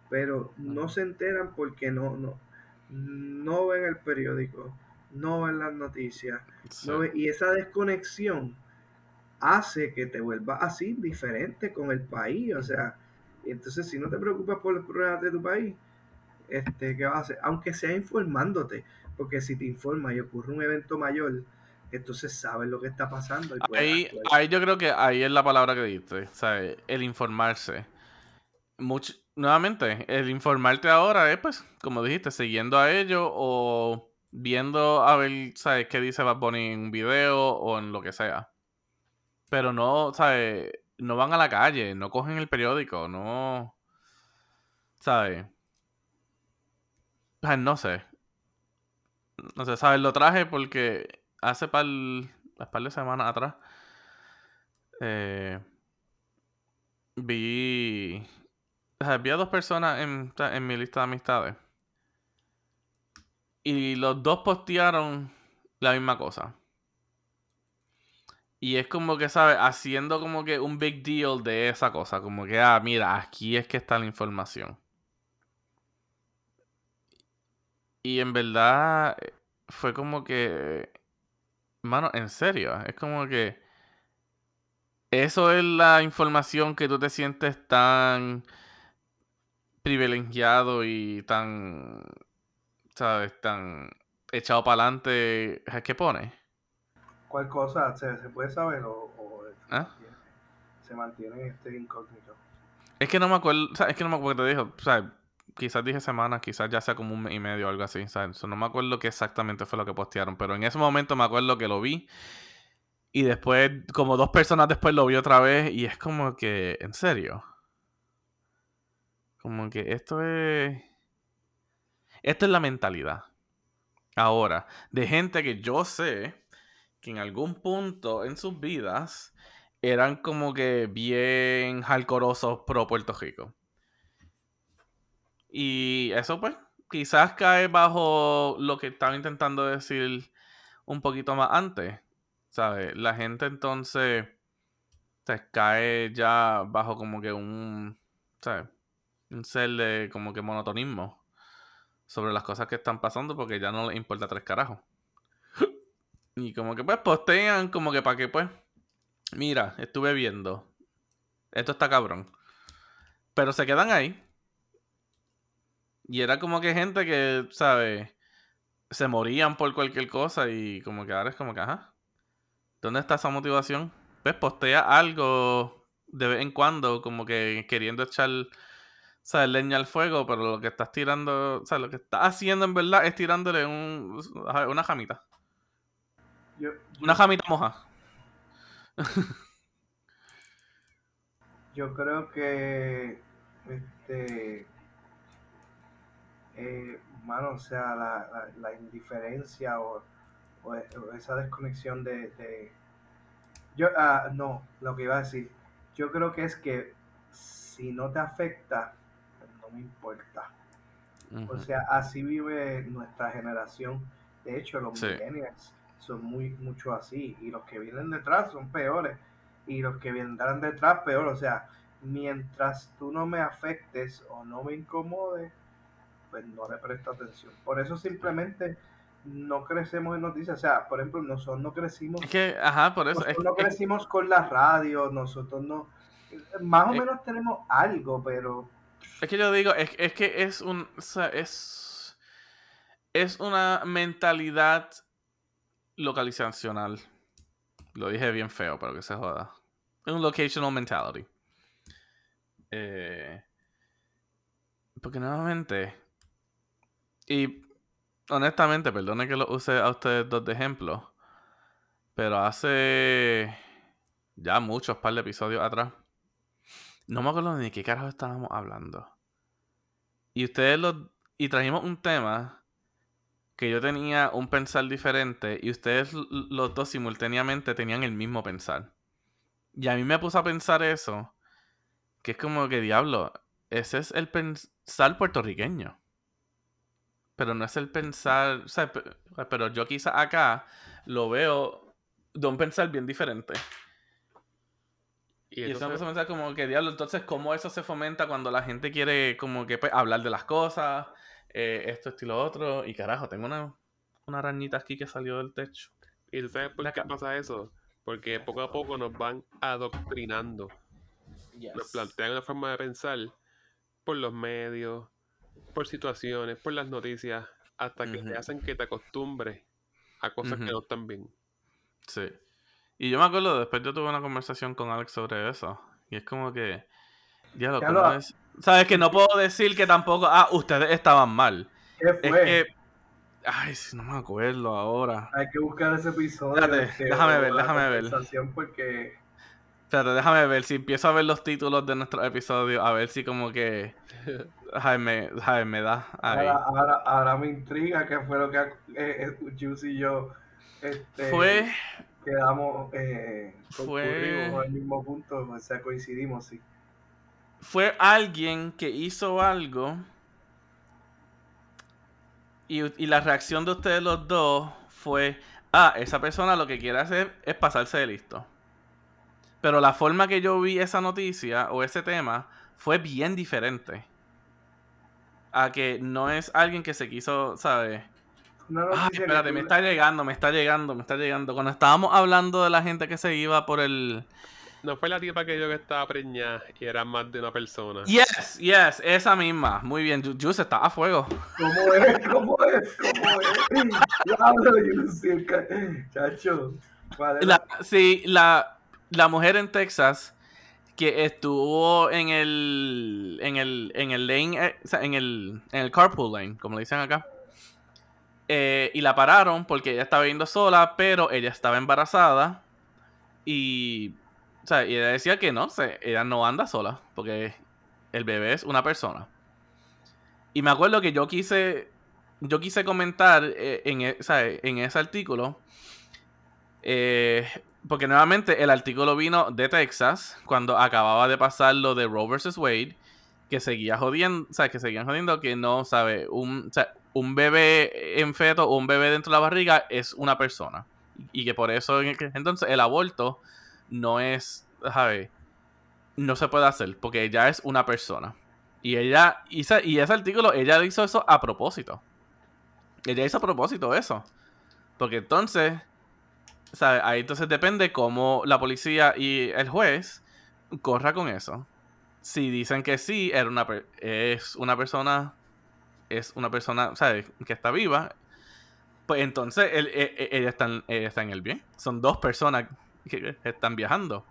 pero no se enteran porque no, no, no ven el periódico, no ven las noticias, Sí. no ven- y esa desconexión hace que te vuelvas así diferente con el país, o sea, y entonces si no te preocupas por los problemas de tu país, este, ¿qué vas a hacer? Aunque sea informándote, porque si te informas y ocurre un evento mayor, entonces sabes lo que está pasando y Ahí, ahí yo creo que ahí es la palabra que diste, ¿sabes? El informarse. Much- nuevamente, el informarte ahora es, pues, como dijiste, siguiendo a ellos o viendo a ver, ¿sabes? ¿Qué dice Bad Bunny en un video o en lo que sea? Pero no, ¿sabes? No van a la calle, no cogen el periódico, no... ¿Sabes? Ay, no sé. No sé, ¿sabes? Lo traje porque hace par, par de semanas atrás eh, vi... O sea, vi a dos personas en, en mi lista de amistades. Y los dos postearon la misma cosa. Y es como que, ¿sabes? Haciendo como que un big deal de esa cosa. Como que, ah, mira, aquí es que está la información. Y en verdad eh, fue como que... Mano, en serio. Es como que... Eso es la información que tú te sientes tan privilegiado y tan... ¿Sabes? Tan echado para adelante. ¿Qué pone? ¿Cuál cosa se, se puede saber o, o se, ¿Ah? mantiene, se mantiene este incógnito? Es que no me acuerdo, o sea, es que no me acuerdo qué te dijo, o sea, quizás dije semanas, quizás ya sea como un mes y medio o algo así, ¿sabes? No me acuerdo qué exactamente fue lo que postearon, pero en ese momento me acuerdo que lo vi y después, como dos personas después lo vi otra vez y es como que, en serio, como que esto es, esto es la mentalidad. Ahora, de gente que yo sé que en algún punto en sus vidas eran como que bien jalcorosos pro Puerto Rico. Y eso pues quizás cae bajo lo que estaba intentando decir un poquito más antes, ¿sabes? La gente entonces se cae ya bajo como que un, ¿sabes? Un ser de como que monotonismo sobre las cosas que están pasando porque ya no les importa tres carajos. Y como que pues postean como que para que pues, mira, estuve viendo, esto está cabrón. Pero se quedan ahí. Y era como que gente que, ¿sabes? Se morían por cualquier cosa y como que ahora es como que, ajá. ¿Dónde está esa motivación? Pues postea algo de vez en cuando, como que queriendo echar, ¿sabes? Leña al fuego, pero lo que estás tirando, o sea, lo que estás haciendo en verdad es tirándole un, una jamita. Yo, Una jamita moja. yo creo que, este, eh, mano, o sea, la, la, la indiferencia o, o, o, esa desconexión de, de yo, uh, no, lo que iba a decir, yo creo que es que si no te afecta, no me importa. Uh -huh. O sea, así vive nuestra generación. De hecho, los Sí. millennials son muy mucho así y los que vienen detrás son peores y los que vendrán detrás peor. O sea, mientras tú no me afectes o no me incomodes, pues no le presto atención. Por eso simplemente no crecemos en noticias. O sea, por ejemplo, nosotros no crecimos. Es que, ajá, por eso. Nosotros es- no es- crecimos con la radio, nosotros no. Más o Es- menos tenemos algo, pero. Es que yo digo, es, es que es un. o sea, es. Es una mentalidad localizacional. Lo dije bien feo, pero que se joda. Es un locational mentality. Eh, porque nuevamente. Y honestamente, perdone que lo use a ustedes dos de ejemplo. Pero hace ya muchos par de episodios atrás. No me acuerdo ni qué carajo estábamos hablando. Y ustedes lo. Y trajimos un tema que yo tenía un pensar diferente. Y ustedes los dos simultáneamente tenían el mismo pensar. Y a mí me puso a pensar eso. Que es como que diablo. Ese es el pensar puertorriqueño. Pero no es el pensar. O sea, pe- pero yo quizá acá lo veo de un pensar bien diferente. Y Y eso me hace pensar como que diablo, entonces cómo eso se fomenta cuando la gente quiere como que pues, hablar de las cosas, eh, esto, esto y lo otro, y carajo, tengo una, una arañita aquí que salió del techo. ¿Y tú sabes por qué pasa eso? Porque poco a poco nos van adoctrinando. Nos plantean una forma de pensar por los medios, por situaciones, por las noticias, hasta que te hacen que te acostumbres a cosas que no están bien. Sí. Y yo me acuerdo, después yo tuve una conversación con Alex sobre eso, y es como que, Ya ¿cómo lo- es? Sabes que no puedo decir que tampoco, ah, ustedes estaban mal. ¿Qué Es fue? que, ay, si no me acuerdo ahora. Hay que buscar ese episodio. Espérate, este, déjame ver, déjame ver. Porque Espérate, déjame ver si empiezo a ver los títulos de nuestros episodios, a ver si como que Jaime, Jaime da ahí. ahora, ahora, ahora me intriga qué fue lo que eh, eh, Juicy y yo este, Fue, quedamos eh, Fue- al mismo punto, o sea, coincidimos, sí. fue alguien que hizo algo y, y la reacción de ustedes los dos fue, ah, esa persona lo que quiere hacer es pasarse de listo. Pero la forma que yo vi esa noticia o ese tema fue bien diferente. A que no es alguien que se quiso, ¿sabes? Una Ay, espérate, me está llegando, me está llegando, me está llegando. Cuando estábamos hablando de la gente que se iba por el... No fue la tipa que yo que estaba preñada y era más de una persona. Yes, yes, esa misma. Muy bien, Ju- Juice está a fuego. ¿Cómo es? ¿Cómo es? ¿Cómo es? Ca- chacho. ¿cuál es La, sí, la, la mujer en Texas que estuvo en el en el en el lane eh, en el en el carpool lane como le dicen acá Eh, y la pararon porque ella estaba yendo sola pero ella estaba embarazada y o sea, y ella decía que no se, ella no anda sola porque el bebé es una persona. Y me acuerdo que yo quise yo quise comentar eh, en, e- o en ese artículo eh, porque nuevamente el artículo vino de Texas cuando acababa de pasar lo de Roe vs. Wade, que seguía jodiendo, o que seguían jodiendo que no, sabe, un, un bebé en feto o un bebé dentro de la barriga es una persona. Y que por eso entonces el aborto no es, ¿sabes? No se puede hacer porque ella es una persona. Y ella, y ese artículo, ella hizo eso a propósito. Ella hizo a propósito eso. Porque entonces, ¿sabes? Ahí entonces depende cómo la policía y el juez corra con eso. Si dicen que sí, era una es una persona, es una persona, ¿sabes? Que está viva, pues entonces él- e- e- ella, está en, en el bien. Son dos personas que están viajando.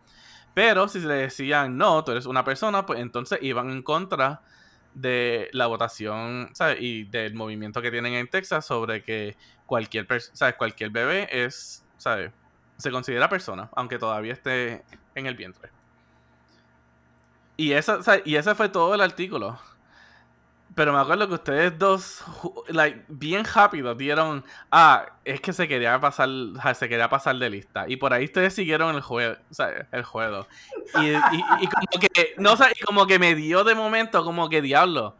Pero si le decían, no, tú eres una persona, pues entonces iban en contra de la votación ¿sabes? y del movimiento que tienen en Texas sobre que cualquier, ¿sabes? cualquier bebé es, ¿sabes? se considera persona, aunque todavía esté en el vientre. Y, esa, y ese fue todo el artículo. Pero me acuerdo que ustedes dos, like, bien rápido dieron, ah, es que se quería pasar, se quería pasar de lista. Y por ahí ustedes siguieron el juego, el juego. Y, como que, no sé, y como que me dio de momento como que diablo.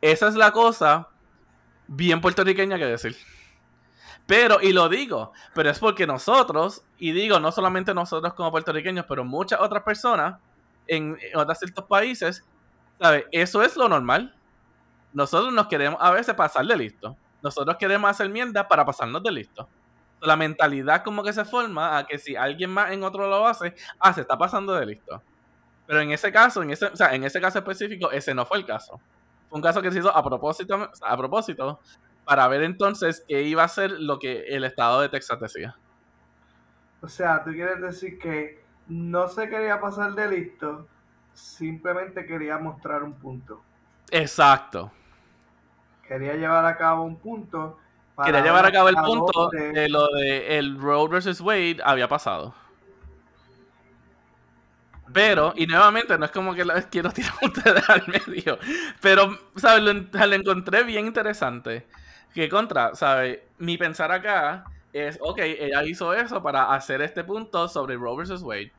Esa es la cosa bien puertorriqueña que decir. Pero, y lo digo, pero es porque nosotros, y digo, no solamente nosotros como puertorriqueños, pero muchas otras personas en, en otros ciertos países, ¿sabes? Eso es lo normal. Nosotros nos queremos a veces pasar de listo. nosotros queremos hacer mierda para pasarnos de listo. La mentalidad como que se forma a que si alguien más en otro lo hace, ah, se está pasando de listo. Pero en ese caso, en ese, o sea, en ese caso específico, ese no fue el caso. Fue un caso que se hizo a propósito, a propósito para ver entonces qué iba a ser lo que el estado de Texas decía. O sea, tú quieres decir que no se quería pasar de listo, simplemente quería mostrar un punto. Exacto. Quería llevar a cabo un punto. para Quería llevar a cabo el punto de lo de el Roe versus Wade había pasado. Pero, y nuevamente, no es como que quiero tirar ustedes al medio, pero, ¿sabes? Lo encontré bien interesante. Que contra, ¿sabes? Mi pensar acá es, ok, ella hizo eso para hacer este punto sobre Roe versus Wade.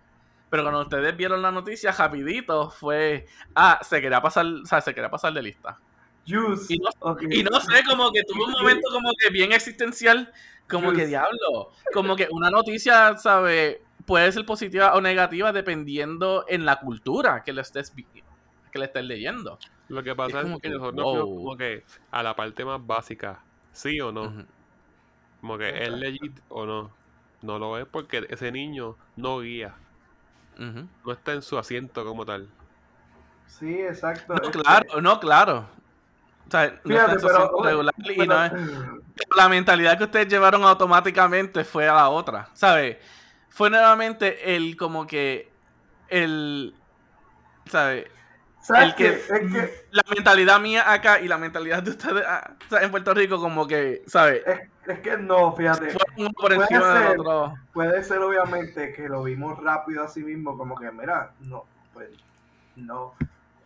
Pero cuando ustedes vieron la noticia, rapidito, fue, ah, se quería pasar, o sea, se quería pasar de lista. Juice. Y no- ok. Y no sé, como que tuvo un momento como que bien existencial, como que diablo, como que una noticia, ¿sabe? Puede ser positiva o negativa dependiendo en la cultura que le estés, que le estés leyendo. Lo que pasa es, como que que, nosotros fuimos wow. como que a la parte más básica, sí o no, como que es legit o no. No lo es porque ese niño no guía, no está en su asiento como tal. Sí, exacto. No, claro, no, claro. O sea, no Fíjate, pero, regular y pero- no es- la mentalidad que ustedes llevaron automáticamente fue a la otra, ¿sabes? Fue nuevamente el como que el, ¿sabes? ¿Sabes el que- qué? Es que la mentalidad mía acá y la mentalidad de ustedes ah, o sea, en Puerto Rico como que, ¿sabes? Es, es que no, fíjate. Por puede encima del ser. otro. Puede ser obviamente que lo vimos rápido así mismo, como que, mira, no, pues, no.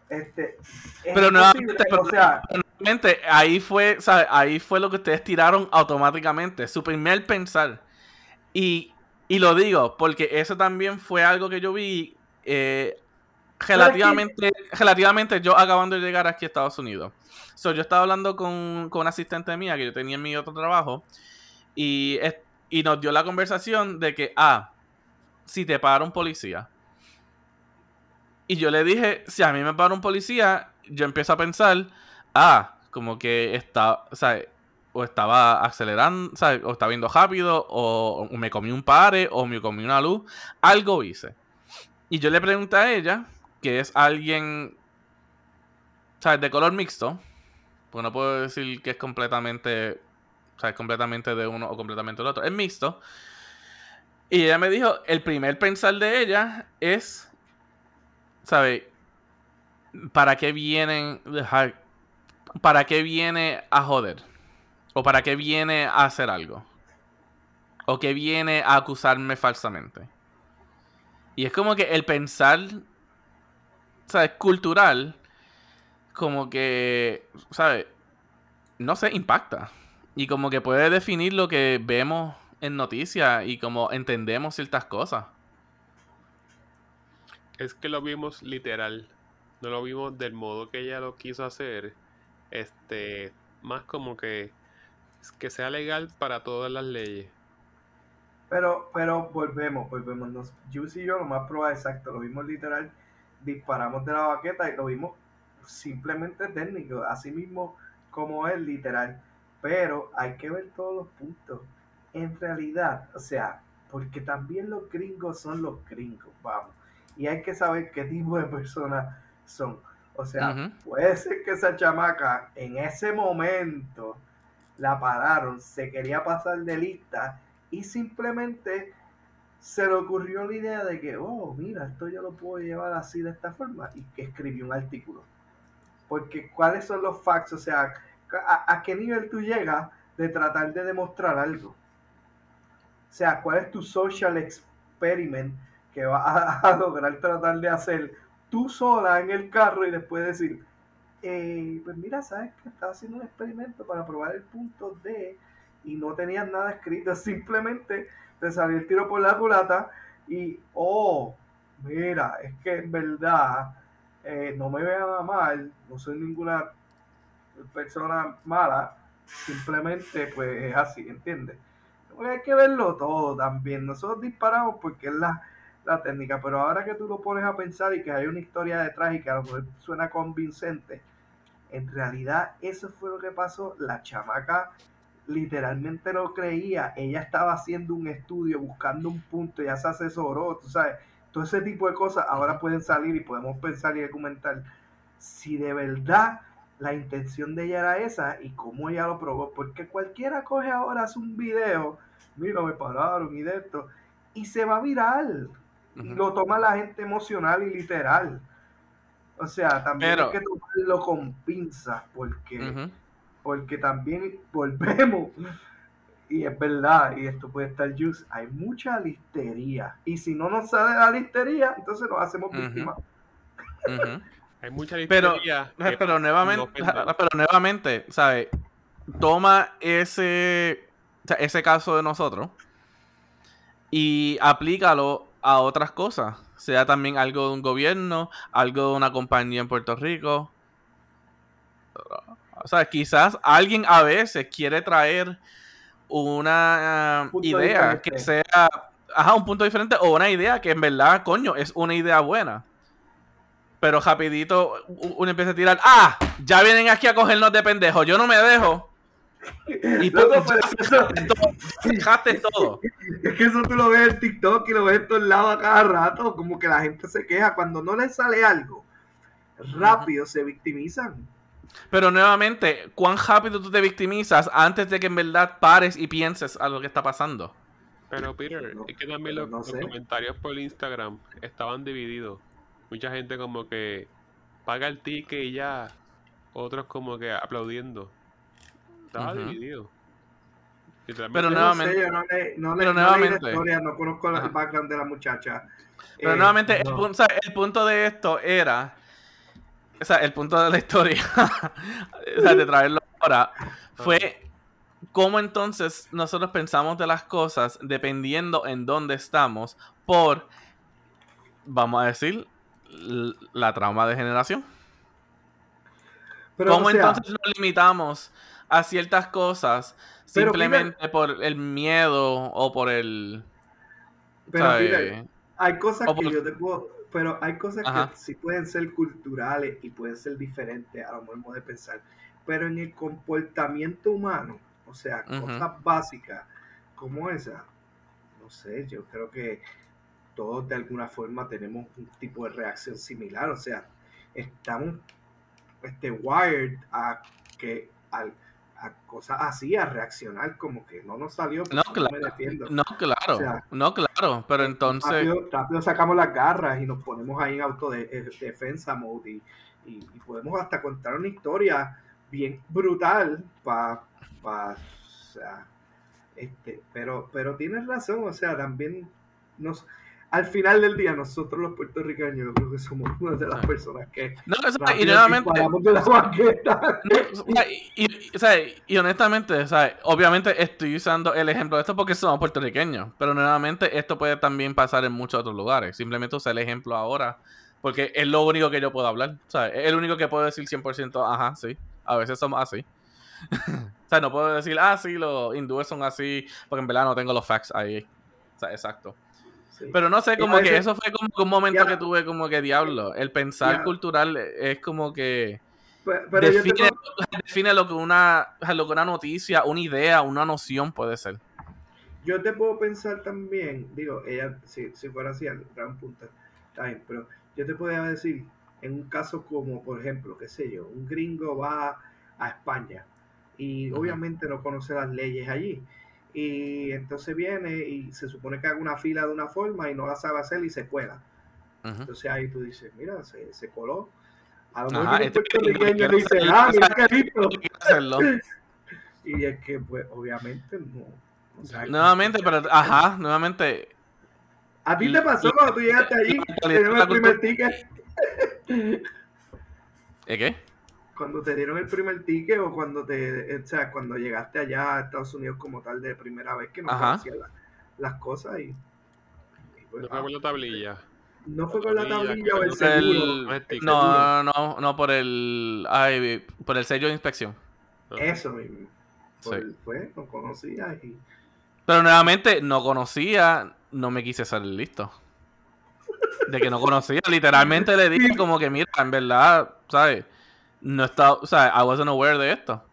Este, es Pero nuevamente, o sea, nuevamente, ahí fue, ¿sabes? Ahí fue lo que ustedes tiraron automáticamente, su primer pensar. Y, y lo digo, porque eso también fue algo que yo vi eh, relativamente, relativamente yo acabando de llegar aquí a Estados Unidos. So, yo estaba hablando con, con una asistente mía que yo tenía en mi otro trabajo y, y nos dio la conversación de que, ah, si te para un policía. Y yo le dije, si a mí me para un policía, yo empiezo a pensar, ah, como que está, o sea, o estaba acelerando, ¿sabes? o estaba viendo rápido, o, o me comí un pare, o me comí una luz, algo hice. Y yo le pregunté a ella, que es alguien, ¿sabes? De color mixto, pues no puedo decir que es completamente, sea, completamente de uno o completamente del otro, es mixto. Y ella me dijo, el primer pensar de ella es, ¿sabes? ¿Para qué vienen, para qué viene a joder? ¿O para qué viene a hacer algo? ¿O que viene a acusarme falsamente? Y es como que el pensar, ¿sabes? Cultural, como que, ¿sabes? No sé, impacta. Y como que puede definir lo que vemos en noticias y como entendemos ciertas cosas. Es que lo vimos literal, no lo vimos del modo que ella lo quiso hacer, este, más como que que sea legal para todas las leyes. pero, pero volvemos, volvemos. Nos, Juice y yo, lo más probable, exacto, lo vimos literal, disparamos de la baqueta y lo vimos simplemente técnico, así mismo como es literal. Pero hay que ver todos los puntos. En realidad, o sea, porque también los gringos son los gringos, vamos. Y hay que saber qué tipo de personas son. O sea, puede ser que esa chamaca en ese momento la pararon, se quería pasar de lista y simplemente se le ocurrió la idea de que, oh, mira, esto yo lo puedo llevar así de esta forma y que escribió un artículo. Porque cuáles son los facts, o sea, a, qué nivel tú llegas de tratar de demostrar algo. O sea, cuál es tu social experiment que vas a, lograr tratar de hacer tú sola en el carro y después decir, eh, pues mira, sabes que estaba haciendo un experimento para probar el punto D y no tenías nada escrito, simplemente te salió el tiro por la culata y, oh, mira, es que en verdad eh, no me vean a mal, no soy ninguna persona mala, simplemente pues es así, ¿entiendes? Porque hay que verlo todo también, nosotros disparamos porque es la, la técnica, pero ahora que tú lo pones a pensar y que hay una historia detrás y que a lo mejor suena convincente, En realidad, eso fue lo que pasó. La chamaca literalmente lo creía. Ella estaba haciendo un estudio, buscando un punto, ya se asesoró, tú sabes. Todo ese tipo de cosas ahora pueden salir y podemos pensar y documentar si de verdad la intención de ella era esa y cómo ella lo probó. Porque cualquiera coge ahora, hace un video, mira, me pararon y de esto, y se va viral. Y Ujú. lo toma la gente emocional y literal. O sea, también Pero- hay que tomarlo con pinzas porque. Porque también volvemos. Y es verdad, y esto puede estar juice, hay mucha listería. Y si no nos sale la listería, entonces nos hacemos víctimas. Hay mucha Pero- listería que Pero nuevamente, pero nuevamente, ¿sabes? Toma ese, o sea, ese caso de nosotros y aplícalo a otras cosas. Sea también algo de un gobierno, algo de una compañía en Puerto Rico. O sea, quizás alguien a veces quiere traer una ah, idea diferente. que sea, ajá, un punto diferente o una idea que en verdad, coño, es una idea buena. Pero rapidito uno empieza a tirar, ah, ya vienen aquí a cogernos de pendejo, yo no me dejo. Y eso- dejaste todo, todo. Es que eso tú lo ves en TikTok y lo ves en todos lados a cada rato, como que la gente se queja cuando no les sale algo. Rápido se victimizan. Pero nuevamente, ¿cuán rápido tú te victimizas antes de que en verdad pares y pienses a lo que está pasando? Pero Peter, No, es que también los, no los sé. comentarios por Instagram estaban divididos. Mucha gente como que paga el ticket y ya. Otros como que aplaudiendo. Estaba Ujú. dividido. Literalmente, Pero nuevamente- no sé, no, le, no, le, pero la nuevamente- historia, no conozco el background de la muchacha. Pero Eh, nuevamente, el, punto, o sea, el punto de esto era. O sea, el punto de la historia. o sea, de traerlo ahora. Fue cómo entonces nosotros pensamos de las cosas dependiendo en dónde estamos. Por. Vamos a decir. La trauma de generación. Pero, ¿Cómo o sea, entonces nos limitamos a ciertas cosas simplemente por el miedo o por el. pero mira, hay cosas O que por- yo te puedo, pero hay cosas Ajá. que sí pueden ser culturales y pueden ser diferentes a lo mejor de pensar. Pero en el comportamiento humano, o sea, cosas básicas como esa, no sé, yo creo que todos de alguna forma tenemos un tipo de reacción similar, o sea, estamos este, wired a que al- a cosas así, a reaccionar como que no nos salió, pues No, no claro. me defiendo. No, claro. O sea, no, claro. Pero entonces. rápido, rápido sacamos las garras y nos ponemos ahí en autodefensa mode y, y, y podemos hasta contar una historia bien brutal para pa, o sea, este, pero pero tienes razón, o sea, también nos al final del día nosotros los puertorriqueños yo creo que somos una de las personas que No, o sea, y nuevamente. de la no, o sea, y- o sea, y honestamente, o sea, obviamente estoy usando el ejemplo de esto porque somos puertorriqueños. Pero nuevamente, esto puede también pasar en muchos otros lugares. Simplemente usar el ejemplo ahora. Porque es lo único que yo puedo hablar. O sea, es el único que puedo decir 100%, ajá, sí. A veces somos así. o sea, no puedo decir, ah, sí, los hindúes son así. Porque en verdad no tengo los facts ahí. O sea, exacto. Sí. Pero no sé, como que eso fue como que un momento que tuve como que diablo. El pensar cultural es como que Pe- pero yo te define, define lo que una lo que una noticia, una idea, una noción puede ser. yo te puedo pensar también, digo, ella, si, si fuera así, gran está bien, pero yo te podría decir, en un caso como, por ejemplo, qué sé yo, un gringo va a España y obviamente no conoce las leyes allí. Y entonces viene y se supone que haga una fila de una forma y no la sabe hacer y se cuela. Entonces ahí tú dices, mira, se, se coló. A lo mejor un este- puertorriqueño quiero dice, ah, mira qué lindo. Y es que, pues, obviamente no. o sea, Nuevamente, pero ajá, nuevamente. ¿A ti te pasó cuando tú llegaste allí? Te dieron el primer ticket. ¿Eh, qué? Cuando te dieron el primer ticket o cuando te, o sea, cuando llegaste allá a Estados Unidos como tal de primera vez que no conocías la- las cosas y, y pues, No ah, la tablilla. No fue con la tablilla, o el seguro. el- no no, no, no, por el. Ay, por el sello de inspección. Eso mismo. Sí. Fue, no conocías y Pero nuevamente, no conocía, no me quise salir listo. De que no conocía, literalmente le dije como que, mira, en verdad, ¿sabes? no estaba, o sea, I wasn't aware de esto.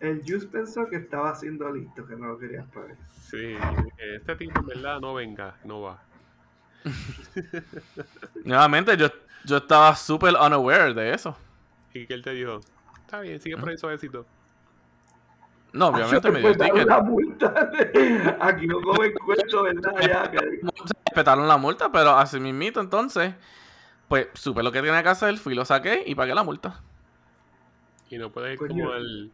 El Juice pensó que estaba haciendo listo, que no lo querías pagar. Sí, que este tipo en verdad no venga, no va. Nuevamente, yo, yo estaba súper unaware de eso. Y que él te dijo, está bien, sigue por ahí suavecito. No, obviamente me dio ticket. la multa. Aquí no comen cuento, ¿verdad? Ya, que- Respetaron la multa, pero así mismito, entonces, pues supe lo que tenía que hacer, fui, lo saqué y pagué la multa. Y no puedes ir Coño. como el,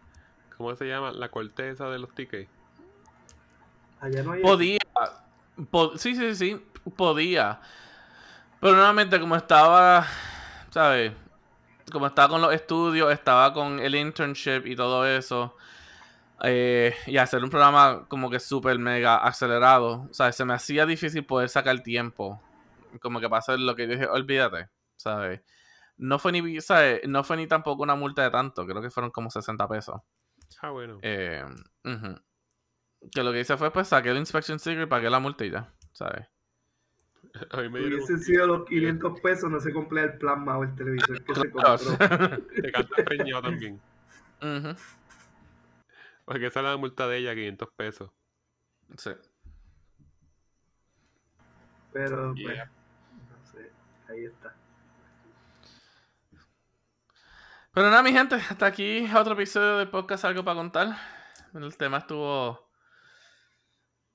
¿cómo se llama? La corteza de los tickets. Allá no hay. Podía, po- sí, sí, sí, podía. Pero nuevamente, como estaba, ¿sabes? Como estaba con los estudios, estaba con el internship y todo eso. eh, y hacer un programa como que súper mega acelerado. ¿Sabes? Se me hacía difícil poder sacar tiempo. Como que para hacer lo que yo dije, olvídate, ¿sabes? No fue ni, ¿sabes? No fue ni tampoco una multa de tanto, creo que fueron como 60 pesos. Ah, bueno. Eh. Que lo que hice fue, pues, saqué el inspection sticker y pagué la ya, ¿sabes? A mí me dieron Hubiesen sido los 500 pesos, no se cumplía el plasma o el televisor que se Claro. compró. te cantas preñado también. Ujú. Porque esa es la multa de ella, 500 pesos. Sí. Pero, pues, Yeah. no sé. Ahí está. Pero nada, mi gente, hasta aquí otro episodio del podcast Algo para contar. El tema estuvo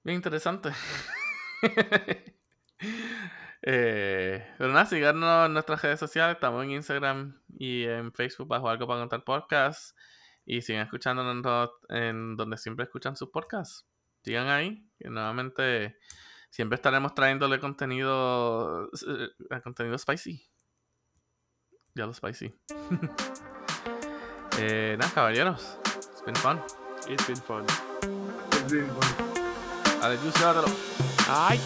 bien interesante. Eh, pero nada, síganos en nuestras redes sociales. Estamos en Instagram y en Facebook bajo Algo para contar podcast. Y sigan escuchándonos en donde siempre escuchan sus podcasts. Sigan ahí, que nuevamente siempre estaremos trayéndole contenido, eh, contenido spicy. Ya lo spicy. eh, nada, caballeros. It's been fun. It's been fun. Bien, bueno. Dale, Juice, llévatelo. ¡Ay!